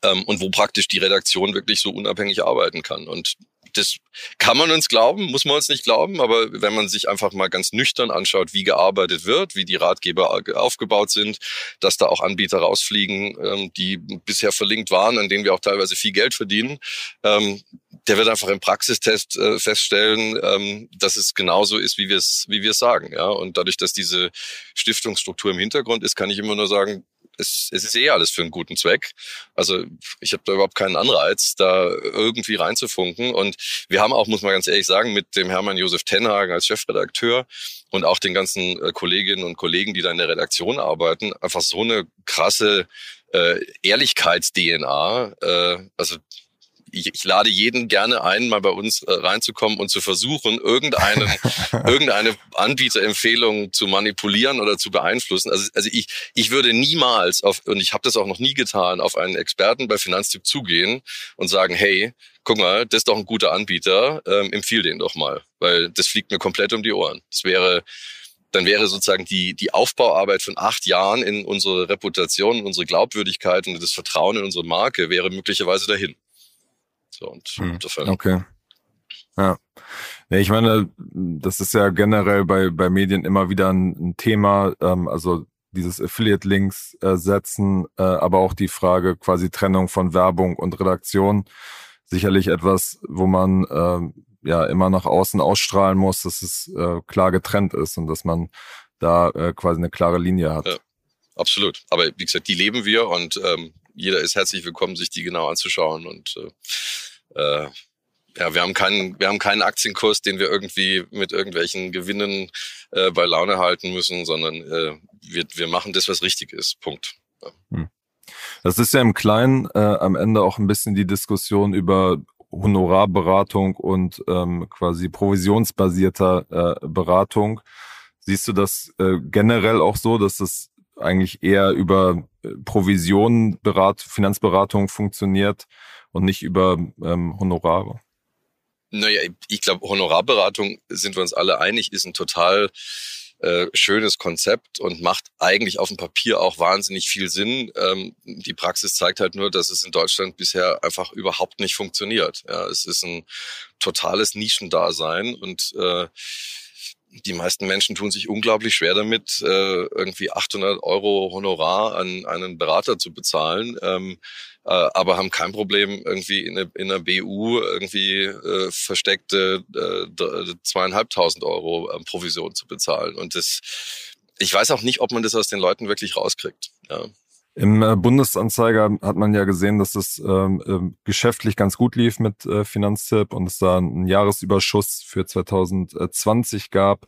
Speaker 2: ähm, und wo praktisch die Redaktion wirklich so unabhängig arbeiten kann. Und das kann man uns glauben, muss man uns nicht glauben, aber wenn man sich einfach mal ganz nüchtern anschaut, wie gearbeitet wird, wie die Ratgeber aufgebaut sind, dass da auch Anbieter rausfliegen, ähm, die bisher verlinkt waren, an denen wir auch teilweise viel Geld verdienen, ähm, der wird einfach im Praxistest äh, feststellen, ähm, dass es genauso ist, wie wir es wie wir es sagen. Ja? Und dadurch, dass diese Stiftungsstruktur im Hintergrund ist, kann ich immer nur sagen, es, es ist eh alles für einen guten Zweck. Also ich habe da überhaupt keinen Anreiz, da irgendwie reinzufunken. Und wir haben auch, muss man ganz ehrlich sagen, mit dem Hermann Josef Tenhagen als Chefredakteur und auch den ganzen äh, Kolleginnen und Kollegen, die da in der Redaktion arbeiten, einfach so eine krasse äh, Ehrlichkeits-DNA. Äh, also ich, ich lade jeden gerne ein, mal bei uns äh, reinzukommen und zu versuchen, irgendeinen, irgendeine Anbieterempfehlung zu manipulieren oder zu beeinflussen. Also, also ich, ich würde niemals auf, und ich habe das auch noch nie getan, auf einen Experten bei Finanztipp zugehen und sagen, hey, guck mal, das ist doch ein guter Anbieter, ähm, empfiehl den doch mal, weil das fliegt mir komplett um die Ohren. Das wäre dann wäre sozusagen die, die Aufbauarbeit von acht Jahren in unsere Reputation, unsere Glaubwürdigkeit und das Vertrauen in unsere Marke wäre möglicherweise dahin. So, und
Speaker 1: hm. insofern. Okay. Ja. ja. Ich meine, das ist ja generell bei, bei Medien immer wieder ein, ein Thema, ähm, also dieses Affiliate-Links äh, setzen, äh, aber auch die Frage quasi Trennung von Werbung und Redaktion. Sicherlich etwas, wo man äh, ja immer nach außen ausstrahlen muss, dass es äh, klar getrennt ist und dass man da äh, quasi eine klare Linie hat. Ja,
Speaker 2: absolut. Aber wie gesagt, die leben wir und ähm, jeder ist herzlich willkommen, sich die genau anzuschauen und äh, äh ja, wir haben keinen, wir haben keinen Aktienkurs, den wir irgendwie mit irgendwelchen Gewinnen äh, bei Laune halten müssen, sondern äh, wir, wir machen das, was richtig ist. Punkt. Ja. Hm.
Speaker 1: Das ist ja im Kleinen äh, am Ende auch ein bisschen die Diskussion über Honorarberatung und ähm, quasi provisionsbasierter äh, Beratung. Siehst du das äh, generell auch so, dass das eigentlich eher über äh, Provisionen, Berat, Finanzberatung funktioniert und nicht über ähm, Honorare?
Speaker 2: Naja, ich glaube, Honorarberatung, sind wir uns alle einig, ist ein total äh, schönes Konzept und macht eigentlich auf dem Papier auch wahnsinnig viel Sinn. Ähm, die Praxis zeigt halt nur, dass es in Deutschland bisher einfach überhaupt nicht funktioniert. Ja, es ist ein totales Nischendasein und äh, die meisten Menschen tun sich unglaublich schwer damit, äh, irgendwie 800 Euro Honorar an einen Berater zu bezahlen, ähm, äh, aber haben kein Problem, irgendwie in, eine, in einer BU irgendwie äh, versteckte zweieinhalbtausend Euro äh, Provision zu bezahlen. Und das, ich weiß auch nicht, ob man das aus den Leuten wirklich rauskriegt.
Speaker 1: Im äh, Bundesanzeiger hat man ja gesehen, dass es ähm, äh, geschäftlich ganz gut lief mit äh, Finanztipp und es da einen Jahresüberschuss für 2020 gab.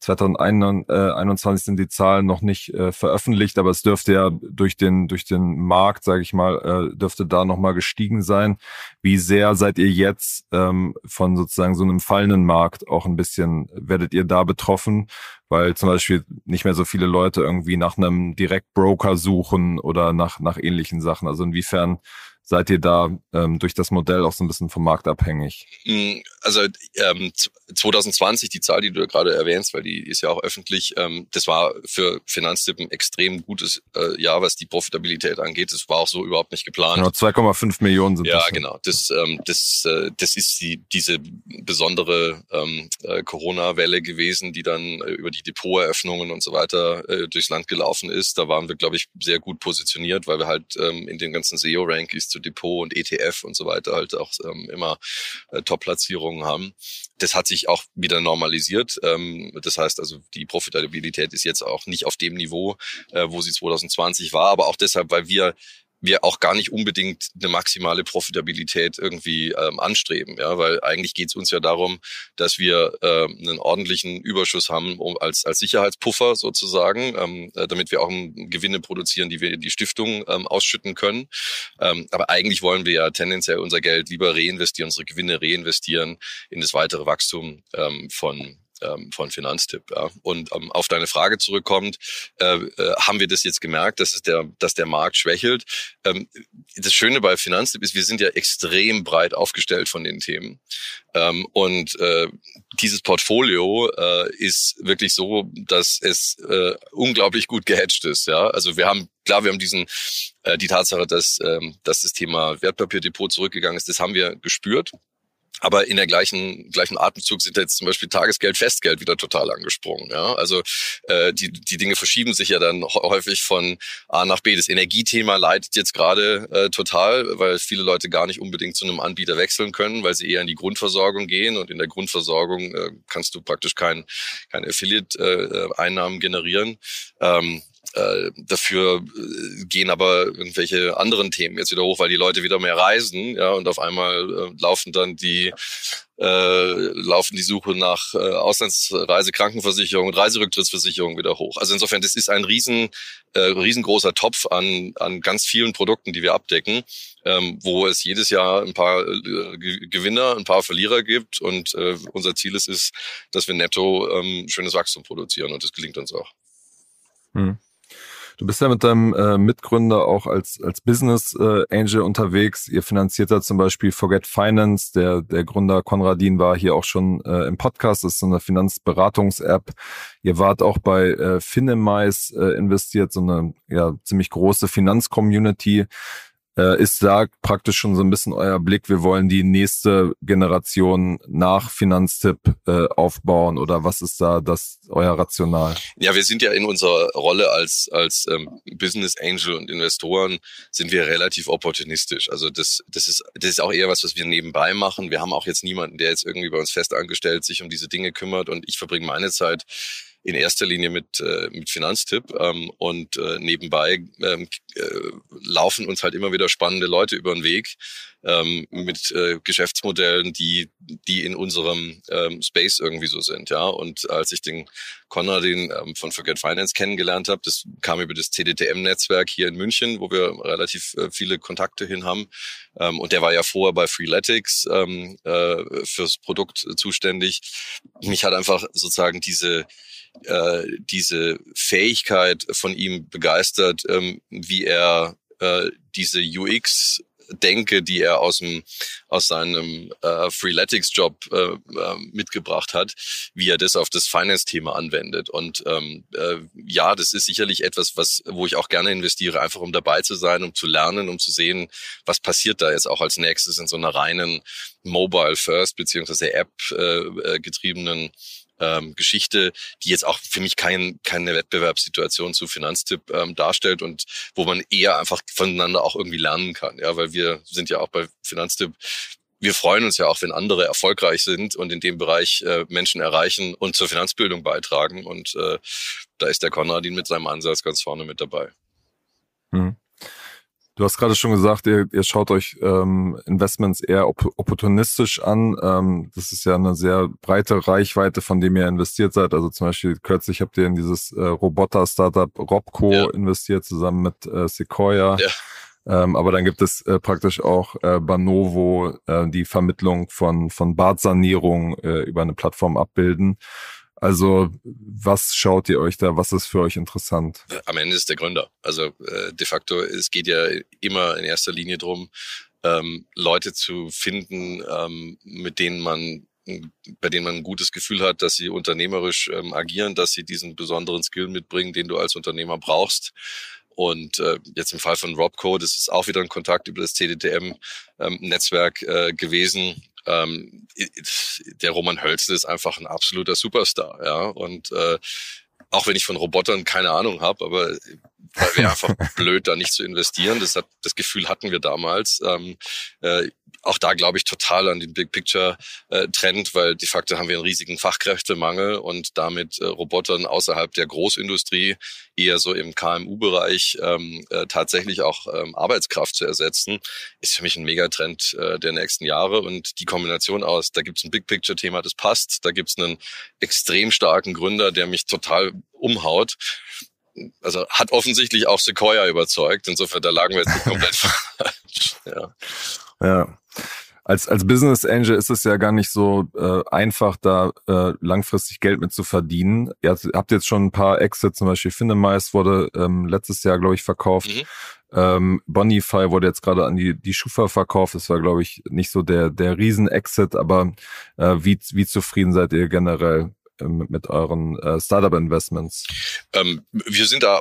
Speaker 1: 2021 sind die Zahlen noch nicht äh, veröffentlicht, aber es dürfte ja durch den durch den Markt, sage ich mal, äh, dürfte da noch mal gestiegen sein. Wie sehr seid ihr jetzt ähm, von sozusagen so einem fallenden Markt auch ein bisschen werdet ihr da betroffen, weil zum Beispiel nicht mehr so viele Leute irgendwie nach einem Direktbroker suchen oder nach nach ähnlichen Sachen. Also inwiefern seid ihr da ähm, durch das Modell auch so ein bisschen vom Markt abhängig?
Speaker 2: Hm, also ähm, 2020, die Zahl, die du gerade erwähnst, weil die ist ja auch öffentlich, ähm, das war für Finanztipp ein extrem gutes äh, Jahr, was die Profitabilität angeht. Das war auch so überhaupt nicht geplant.
Speaker 1: Genau, 2,5 Millionen sind
Speaker 2: ja, das. Ja, genau. Das, ähm, das, äh, das ist die, diese besondere ähm, äh, Corona-Welle gewesen, die dann äh, über die Depoteröffnungen und so weiter äh, durchs Land gelaufen ist. Da waren wir, glaube ich, sehr gut positioniert, weil wir halt ähm, in den ganzen SEO-Rankings zu Depot und ETF und so weiter halt auch ähm, immer äh, Top-Platzierungen haben. Das hat sich auch wieder normalisiert. Ähm, das heißt also, die Profitabilität ist jetzt auch nicht auf dem Niveau, äh, wo sie 2020 war, aber auch deshalb, weil wir wir auch gar nicht unbedingt eine maximale Profitabilität irgendwie ähm, anstreben, ja, weil eigentlich geht es uns ja darum, dass wir äh, einen ordentlichen Überschuss haben um, als als Sicherheitspuffer sozusagen, ähm, äh, damit wir auch Gewinne produzieren, die wir in die Stiftung ähm, ausschütten können. Ähm, aber eigentlich wollen wir ja tendenziell unser Geld lieber reinvestieren, unsere Gewinne reinvestieren in das weitere Wachstum ähm, von ähm, von Finanztipp. Ja. Und ähm, auf deine Frage zurückkommt, äh, äh, haben wir das jetzt gemerkt, dass, es der, dass der Markt schwächelt? Ähm, das Schöne bei Finanztipp ist, wir sind ja extrem breit aufgestellt von den Themen. Ähm, und äh, dieses Portfolio äh, ist wirklich so, dass es äh, unglaublich gut gehatcht ist. Ja, also wir haben klar, wir haben diesen äh, die Tatsache, dass ähm, dass das Thema Wertpapierdepot zurückgegangen ist, das haben wir gespürt. Aber in der gleichen, gleichen Atemzug sind jetzt zum Beispiel Tagesgeld, Festgeld wieder total angesprungen. Ja? Also äh, die, die Dinge verschieben sich ja dann häufig von A nach B. Das Energiethema leidet jetzt gerade äh, total, weil viele Leute gar nicht unbedingt zu einem Anbieter wechseln können, weil sie eher in die Grundversorgung gehen. Und in der Grundversorgung äh, kannst du praktisch kein, kein Affiliate-Einnahmen äh, generieren. Ähm, äh, dafür äh, gehen aber irgendwelche anderen Themen jetzt wieder hoch, weil die Leute wieder mehr reisen, ja, und auf einmal äh, laufen dann die äh, laufen die Suche nach äh, Auslandsreise, Krankenversicherung und Reiserücktrittsversicherung wieder hoch. Also insofern, das ist ein riesen, äh, riesengroßer Topf an, an ganz vielen Produkten, die wir abdecken, ähm, wo es jedes Jahr ein paar äh, Gewinner, ein paar Verlierer gibt. Und äh, unser Ziel ist, ist, dass wir netto ähm, schönes Wachstum produzieren und das gelingt uns auch.
Speaker 1: Hm. Du bist ja mit deinem äh, Mitgründer auch als, als Business äh, Angel unterwegs. Ihr finanziert da zum Beispiel Forget Finance. Der, der Gründer Konradin war hier auch schon äh, im Podcast. Das ist so eine Finanzberatungs-App. Ihr wart auch bei äh, Finemize äh, investiert, so eine ja, ziemlich große Finanzcommunity äh, ist da praktisch schon so ein bisschen euer Blick, wir wollen die nächste Generation nach Finanztipp äh, aufbauen oder was ist da das euer Rational?
Speaker 2: Ja, wir sind ja in unserer Rolle als als ähm, Business Angel und Investoren sind wir relativ opportunistisch. Also das das ist das ist auch eher was, was wir nebenbei machen. Wir haben auch jetzt niemanden, der jetzt irgendwie bei uns fest angestellt sich um diese Dinge kümmert und ich verbringe meine Zeit in erster Linie mit, äh, mit Finanztipp ähm, und äh, nebenbei ähm, äh, laufen uns halt immer wieder spannende Leute über den Weg ähm, mit äh, Geschäftsmodellen, die, die in unserem ähm, Space irgendwie so sind. Ja, und als ich den Konradin ähm, von Forget Finance kennengelernt habe, das kam über das CDTM-Netzwerk hier in München, wo wir relativ äh, viele Kontakte hin haben. Ähm, und der war ja vorher bei Freeletics ähm, äh, fürs Produkt zuständig. Mich hat einfach sozusagen diese äh, diese Fähigkeit von ihm begeistert, ähm, wie er äh, diese UX denke, die er aus dem aus seinem äh, Freeletics-Job äh, äh, mitgebracht hat, wie er das auf das Finance-Thema anwendet. Und ähm, äh, ja, das ist sicherlich etwas, was wo ich auch gerne investiere, einfach um dabei zu sein, um zu lernen, um zu sehen, was passiert da jetzt auch als nächstes in so einer reinen Mobile First beziehungsweise App äh, äh getriebenen ähm, Geschichte, die jetzt auch für mich kein, keine Wettbewerbssituation zu Finanztipp ähm, darstellt und wo man eher einfach voneinander auch irgendwie lernen kann. Ja, weil wir sind ja auch bei Finanztipp wir freuen uns ja auch, wenn andere erfolgreich sind und in dem Bereich äh, Menschen erreichen und zur Finanzbildung beitragen. Und äh, da ist der Konradin mit seinem Ansatz ganz vorne mit dabei.
Speaker 1: Hm. Du hast gerade schon gesagt, ihr, ihr schaut euch ähm, Investments eher op opportunistisch an. Ähm, das ist ja eine sehr breite Reichweite, von dem ihr investiert seid. Also zum Beispiel kürzlich habt ihr in dieses äh, Roboter-Startup Robco ja. investiert, zusammen mit äh, Sequoia. Ja. Ähm, aber dann gibt es äh, praktisch auch äh, Banovo, äh, die Vermittlung von, von Badsanierung äh, über eine Plattform abbilden. Also was schaut ihr euch da? Was ist für euch interessant?
Speaker 2: Am Ende ist der Gründer. Also äh, de facto, es geht ja immer in erster Linie drum, ähm, Leute zu finden, ähm, mit denen man bei denen man ein gutes Gefühl hat, dass sie unternehmerisch ähm, agieren, dass sie diesen besonderen Skill mitbringen, den du als Unternehmer brauchst. Und äh, jetzt im Fall von Robco, das ist auch wieder ein Kontakt über das CDTM-Netzwerk ähm, äh, gewesen ähm, der Roman Hölzel ist einfach ein absoluter Superstar, ja. Und äh, auch wenn ich von Robotern keine Ahnung habe, aber weil wäre einfach blöd, da nicht zu investieren. Das, hat, das Gefühl hatten wir damals. Ähm, äh, auch da glaube ich total an den Big Picture äh, Trend, weil de facto haben wir einen riesigen Fachkräftemangel und damit äh, Robotern außerhalb der Großindustrie eher so im KMU-Bereich ähm, äh, tatsächlich auch ähm, Arbeitskraft zu ersetzen, ist für mich ein Megatrend äh, der nächsten Jahre und die Kombination aus, da gibt es ein Big Picture Thema, das passt, da gibt es einen extrem starken Gründer, der mich total umhaut also hat offensichtlich auch Sequoia überzeugt. Insofern, da lagen wir jetzt nicht komplett falsch.
Speaker 1: Ja. ja. Als, als Business Angel ist es ja gar nicht so äh, einfach, da äh, langfristig Geld mit zu verdienen. Ihr habt jetzt schon ein paar Exits, zum Beispiel Finemais wurde ähm, letztes Jahr, glaube ich, verkauft. Mhm. Ähm, Bonify wurde jetzt gerade an die, die Schufa verkauft. Das war, glaube ich, nicht so der, der Riesen-Exit, aber äh, wie, wie zufrieden seid ihr generell mit euren äh, Startup-Investments?
Speaker 2: Ähm, wir sind da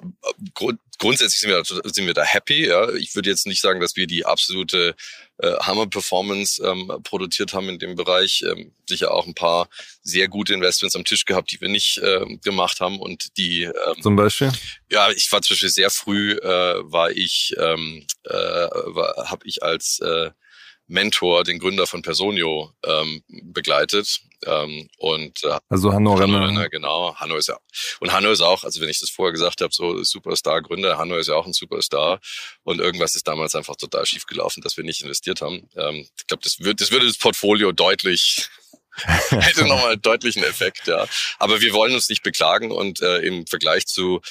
Speaker 2: grund grundsätzlich sind wir, da, sind wir da happy. Ja. Ich würde jetzt nicht sagen, dass wir die absolute äh, Hammer-Performance ähm, produziert haben in dem Bereich. Ähm, sicher auch ein paar sehr gute Investments am Tisch gehabt, die wir nicht ähm, gemacht haben und die
Speaker 1: ähm, zum Beispiel.
Speaker 2: Ja, ich war zum Beispiel sehr früh, äh, war ich, ähm, äh, habe ich als äh, Mentor, den Gründer von Personio, ähm, begleitet. Ähm, und
Speaker 1: äh, also Hanno Renner. Renner.
Speaker 2: Genau, Hanno ist ja. Und Hanno ist auch, also wenn ich das vorher gesagt habe, so Superstar-Gründer, Hanno ist ja auch ein Superstar. Und irgendwas ist damals einfach total schief gelaufen, dass wir nicht investiert haben. Ähm, ich glaube, das, wird, das würde das Portfolio deutlich hätte nochmal deutlichen Effekt, ja. Aber wir wollen uns nicht beklagen und äh, im Vergleich zu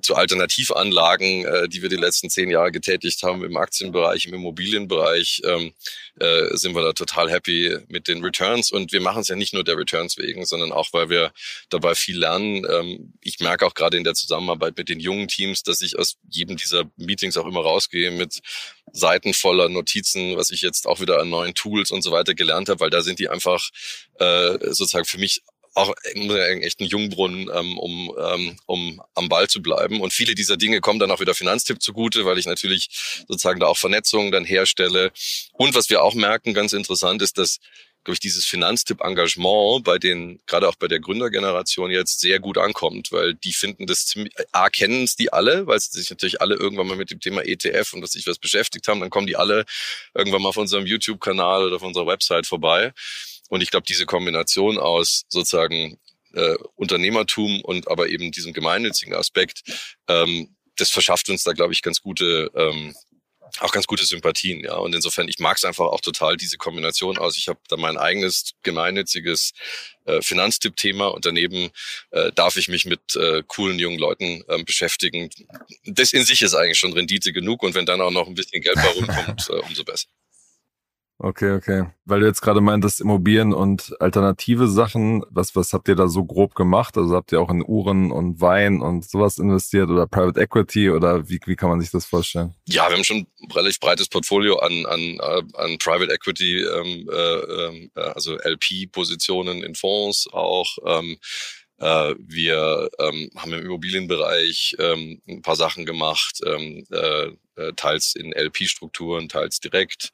Speaker 2: zu Alternativanlagen, äh, die wir die letzten zehn Jahre getätigt haben im Aktienbereich, im Immobilienbereich, ähm, äh, sind wir da total happy mit den Returns. Und wir machen es ja nicht nur der Returns wegen, sondern auch, weil wir dabei viel lernen. Ähm, ich merke auch gerade in der Zusammenarbeit mit den jungen Teams, dass ich aus jedem dieser Meetings auch immer rausgehe mit Seiten voller Notizen, was ich jetzt auch wieder an neuen Tools und so weiter gelernt habe, weil da sind die einfach äh, sozusagen für mich auch echt ein Jungbrunnen, ähm, um, ähm, um am Ball zu bleiben. Und viele dieser Dinge kommen dann auch wieder Finanztipp zugute, weil ich natürlich sozusagen da auch Vernetzungen dann herstelle. Und was wir auch merken, ganz interessant, ist, dass glaube ich, dieses Finanztipp-Engagement bei den, gerade auch bei der Gründergeneration jetzt sehr gut ankommt, weil die finden das ziemlich, A, kennen es die alle, weil sie sich natürlich alle irgendwann mal mit dem Thema ETF und was sich was beschäftigt haben, dann kommen die alle irgendwann mal auf unserem YouTube-Kanal oder auf unserer Website vorbei. Und ich glaube, diese Kombination aus sozusagen äh, Unternehmertum und aber eben diesem gemeinnützigen Aspekt, ähm, das verschafft uns da, glaube ich, ganz gute ähm, auch ganz gute Sympathien, ja. Und insofern, ich mag es einfach auch total, diese Kombination aus. Ich habe da mein eigenes gemeinnütziges äh, Finanztipp-Thema und daneben äh, darf ich mich mit äh, coolen jungen Leuten äh, beschäftigen. Das in sich ist eigentlich schon Rendite genug und wenn dann auch noch ein bisschen Geld bei rumkommt, äh, umso besser.
Speaker 1: Okay, okay. Weil du jetzt gerade meintest, Immobilien und alternative Sachen, was, was habt ihr da so grob gemacht? Also habt ihr auch in Uhren und Wein und sowas investiert oder Private Equity oder wie, wie kann man sich das vorstellen?
Speaker 2: Ja, wir haben schon ein relativ breites Portfolio an, an, äh, an Private Equity, ähm, äh, äh, also LP-Positionen in Fonds auch. Ähm, äh, wir ähm, haben im Immobilienbereich ähm, ein paar Sachen gemacht, ähm, äh, äh teils in LP-Strukturen, teils direkt.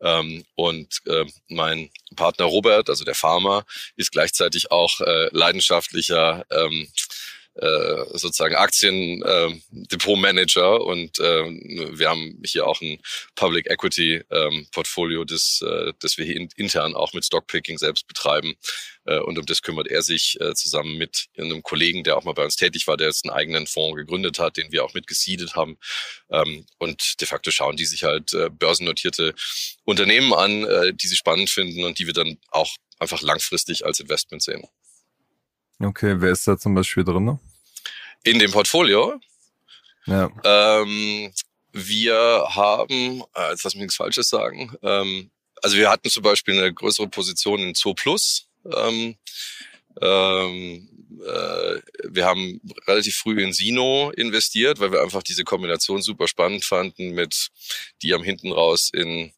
Speaker 2: Ähm, und äh, mein Partner Robert, also der Farmer, ist gleichzeitig auch äh, leidenschaftlicher ähm, äh, sozusagen Aktien äh, Depot Manager und äh, wir haben hier auch ein Public Equity ähm, Portfolio, das, äh, das wir hier in, intern auch mit Stockpicking selbst betreiben äh, und um das kümmert er sich äh, zusammen mit einem Kollegen, der auch mal bei uns tätig war, der jetzt einen eigenen Fonds gegründet hat, den wir auch mit gesiedet haben ähm, und de facto schauen die sich halt äh, börsennotierte Unternehmen an, äh, die sie spannend finden und die wir dann auch einfach langfristig als Investment sehen.
Speaker 1: Okay, wer ist da zum Beispiel drin?
Speaker 2: In dem Portfolio?
Speaker 1: Ja.
Speaker 2: Ähm, wir haben, äh, jetzt lass mich nichts Falsches sagen, ähm, also wir hatten zum Beispiel eine größere Position in Zoo Plus. Ähm, ähm, äh, wir haben relativ früh in Sino investiert, weil wir einfach diese Kombination super spannend fanden mit, die am hinten raus in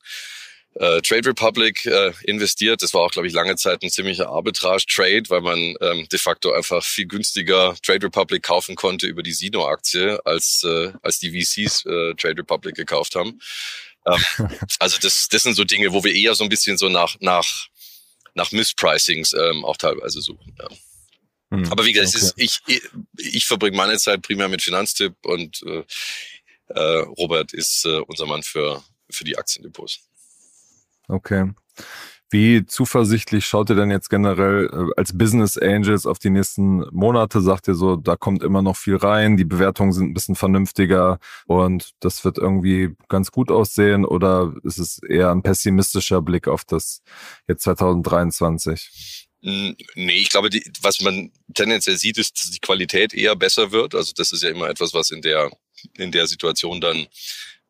Speaker 2: äh, Trade Republic äh, investiert. Das war auch, glaube ich, lange Zeit ein ziemlicher Arbitrage-Trade, weil man ähm, de facto einfach viel günstiger Trade Republic kaufen konnte über die Sino-Aktie, als, äh, als die VCs äh, Trade Republic gekauft haben. Ähm, also das, das sind so Dinge, wo wir eher so ein bisschen so nach, nach, nach Misspricings ähm, auch teilweise suchen. Ja. Hm, Aber wie gesagt, okay. ist, ich, ich, ich verbringe meine Zeit primär mit Finanztipp und äh, äh, Robert ist äh, unser Mann für, für die Aktiendepots.
Speaker 1: Okay. Wie zuversichtlich schaut ihr denn jetzt generell äh, als Business Angels auf die nächsten Monate? Sagt ihr so, da kommt immer noch viel rein, die Bewertungen sind ein bisschen vernünftiger und das wird irgendwie ganz gut aussehen oder ist es eher ein pessimistischer Blick auf das jetzt 2023?
Speaker 2: Nee, ich glaube, die, was man tendenziell sieht, ist, dass die Qualität eher besser wird. Also das ist ja immer etwas, was in der, in der Situation dann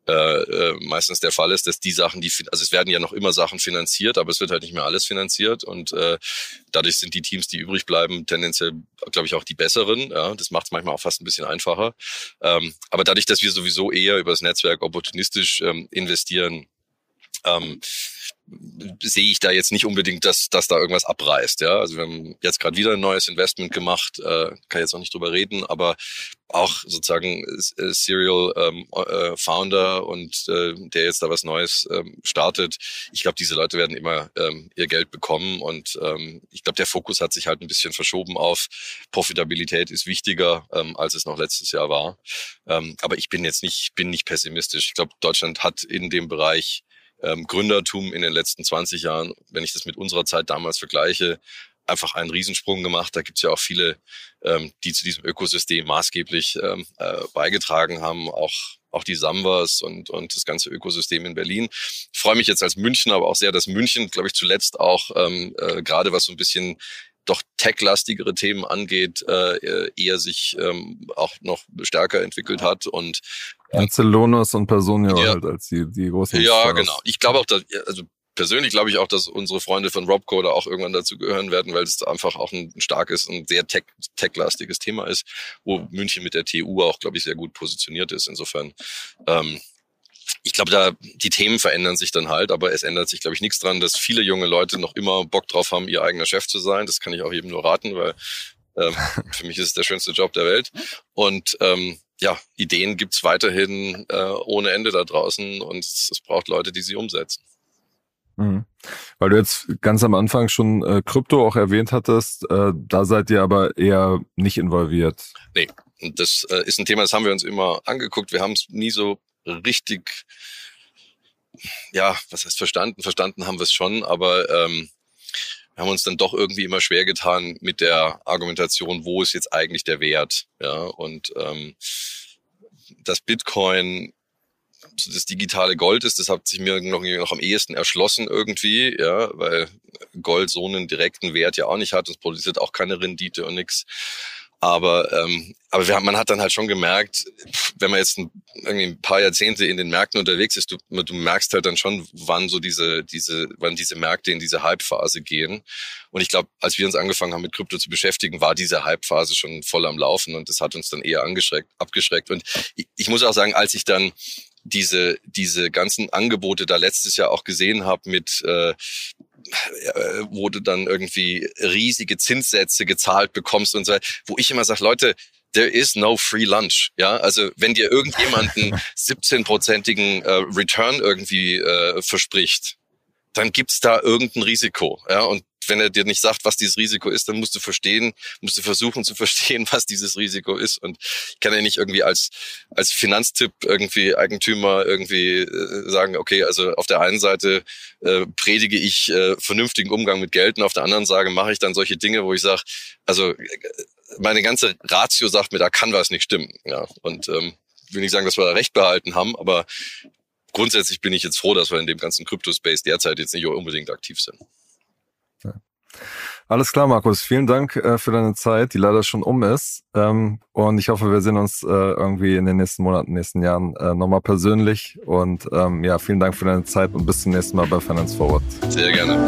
Speaker 2: äh, äh, meistens der Fall ist, dass die Sachen, die, also es werden ja noch immer Sachen finanziert, aber es wird halt nicht mehr alles finanziert und äh, dadurch sind die Teams, die übrig bleiben, tendenziell, glaube ich, auch die besseren. Ja, das macht es manchmal auch fast ein bisschen einfacher. Ähm, aber dadurch, dass wir sowieso eher über das Netzwerk opportunistisch ähm, investieren, ähm, sehe ich da jetzt nicht unbedingt, dass, dass da irgendwas abreißt. Ja, also wir haben jetzt gerade wieder ein neues Investment gemacht, äh, kann jetzt auch nicht drüber reden, aber auch sozusagen äh, Serial ähm, äh, Founder und äh, der jetzt da was Neues ähm, startet. Ich glaube, diese Leute werden immer ähm, ihr Geld bekommen und ähm, ich glaube, der Fokus hat sich halt ein bisschen verschoben auf Profitabilität ist wichtiger, ähm, als es noch letztes Jahr war. Ähm, aber ich bin jetzt nicht, bin nicht pessimistisch. Ich glaube, Deutschland hat in dem Bereich ähm, Gründertum in den letzten 20 Jahren, wenn ich das mit unserer Zeit damals vergleiche, einfach einen Riesensprung gemacht. Da gibt es ja auch viele, ähm, die zu diesem Ökosystem maßgeblich ähm, äh, beigetragen haben, auch auch die Sambas und, und das ganze Ökosystem in Berlin. Ich freue mich jetzt als München, aber auch sehr, dass München, glaube ich, zuletzt auch ähm, äh, gerade was so ein bisschen doch tech-lastigere Themen angeht, äh, eher sich ähm, auch noch stärker entwickelt hat und
Speaker 1: Barcelonas und Personio ja, halt als die, die großen
Speaker 2: Ja, Stars. genau. Ich glaube auch, dass, also persönlich glaube ich auch, dass unsere Freunde von Robco da auch irgendwann dazu gehören werden, weil es einfach auch ein, starkes und sehr tech, tech-lastiges Thema ist, wo München mit der TU auch, glaube ich, sehr gut positioniert ist. Insofern, ähm, ich glaube, da die Themen verändern sich dann halt, aber es ändert sich, glaube ich, nichts dran, dass viele junge Leute noch immer Bock drauf haben, ihr eigener Chef zu sein. Das kann ich auch jedem nur raten, weil ähm, für mich ist es der schönste Job der Welt. Und ähm, ja, Ideen gibt's weiterhin äh, ohne Ende da draußen und es, es braucht Leute, die sie umsetzen.
Speaker 1: Mhm. Weil du jetzt ganz am Anfang schon äh, Krypto auch erwähnt hattest, äh, da seid ihr aber eher nicht involviert.
Speaker 2: Nee, das äh, ist ein Thema, das haben wir uns immer angeguckt. Wir haben es nie so richtig, ja, was heißt verstanden? Verstanden haben wir es schon, aber ähm, haben uns dann doch irgendwie immer schwer getan mit der Argumentation, wo ist jetzt eigentlich der Wert? Ja, und ähm, das Bitcoin das digitale Gold ist, das hat sich mir noch, noch am ehesten erschlossen irgendwie, ja, weil Gold so einen direkten Wert ja auch nicht hat, es produziert auch keine Rendite und nix. Aber, ähm, aber wir man hat dann halt schon gemerkt, wenn man jetzt ein, irgendwie ein paar Jahrzehnte in den Märkten unterwegs ist, du, du merkst halt dann schon, wann so diese, diese, wann diese Märkte in diese Hype-Phase gehen. Und ich glaube, als wir uns angefangen haben, mit Krypto zu beschäftigen, war diese Hype-Phase schon voll am Laufen und das hat uns dann eher angeschreckt, abgeschreckt. Und ich, ich muss auch sagen, als ich dann diese, diese ganzen Angebote da letztes Jahr auch gesehen habe mit äh, wo du dann irgendwie riesige Zinssätze gezahlt bekommst und so, wo ich immer sage, Leute, there is no free lunch. Ja, also wenn dir irgendjemand einen 17-prozentigen äh, Return irgendwie äh, verspricht, dann gibt's da irgendein Risiko. Ja, und wenn er dir nicht sagt, was dieses Risiko ist, dann musst du verstehen, musst du versuchen zu verstehen, was dieses Risiko ist. Und ich kann ja nicht irgendwie als, als Finanztipp irgendwie Eigentümer irgendwie äh, sagen, okay, also auf der einen Seite äh, predige ich äh, vernünftigen Umgang mit Geld und auf der anderen Seite mache ich dann solche Dinge, wo ich sage, also äh, meine ganze Ratio sagt mir, da kann was nicht stimmen. Ja, und ähm, will nicht sagen, dass wir da recht behalten haben, aber grundsätzlich bin ich jetzt froh, dass wir in dem ganzen Crypto-Space derzeit jetzt nicht unbedingt aktiv sind.
Speaker 1: Alles klar, Markus. Vielen Dank äh, für deine Zeit, die leider schon um ist. Ähm, und ich hoffe, wir sehen uns äh, irgendwie in den nächsten Monaten, nächsten Jahren äh, nochmal persönlich. Und ähm, ja, vielen Dank für deine Zeit und bis zum nächsten Mal bei Finance Forward.
Speaker 2: Sehr gerne.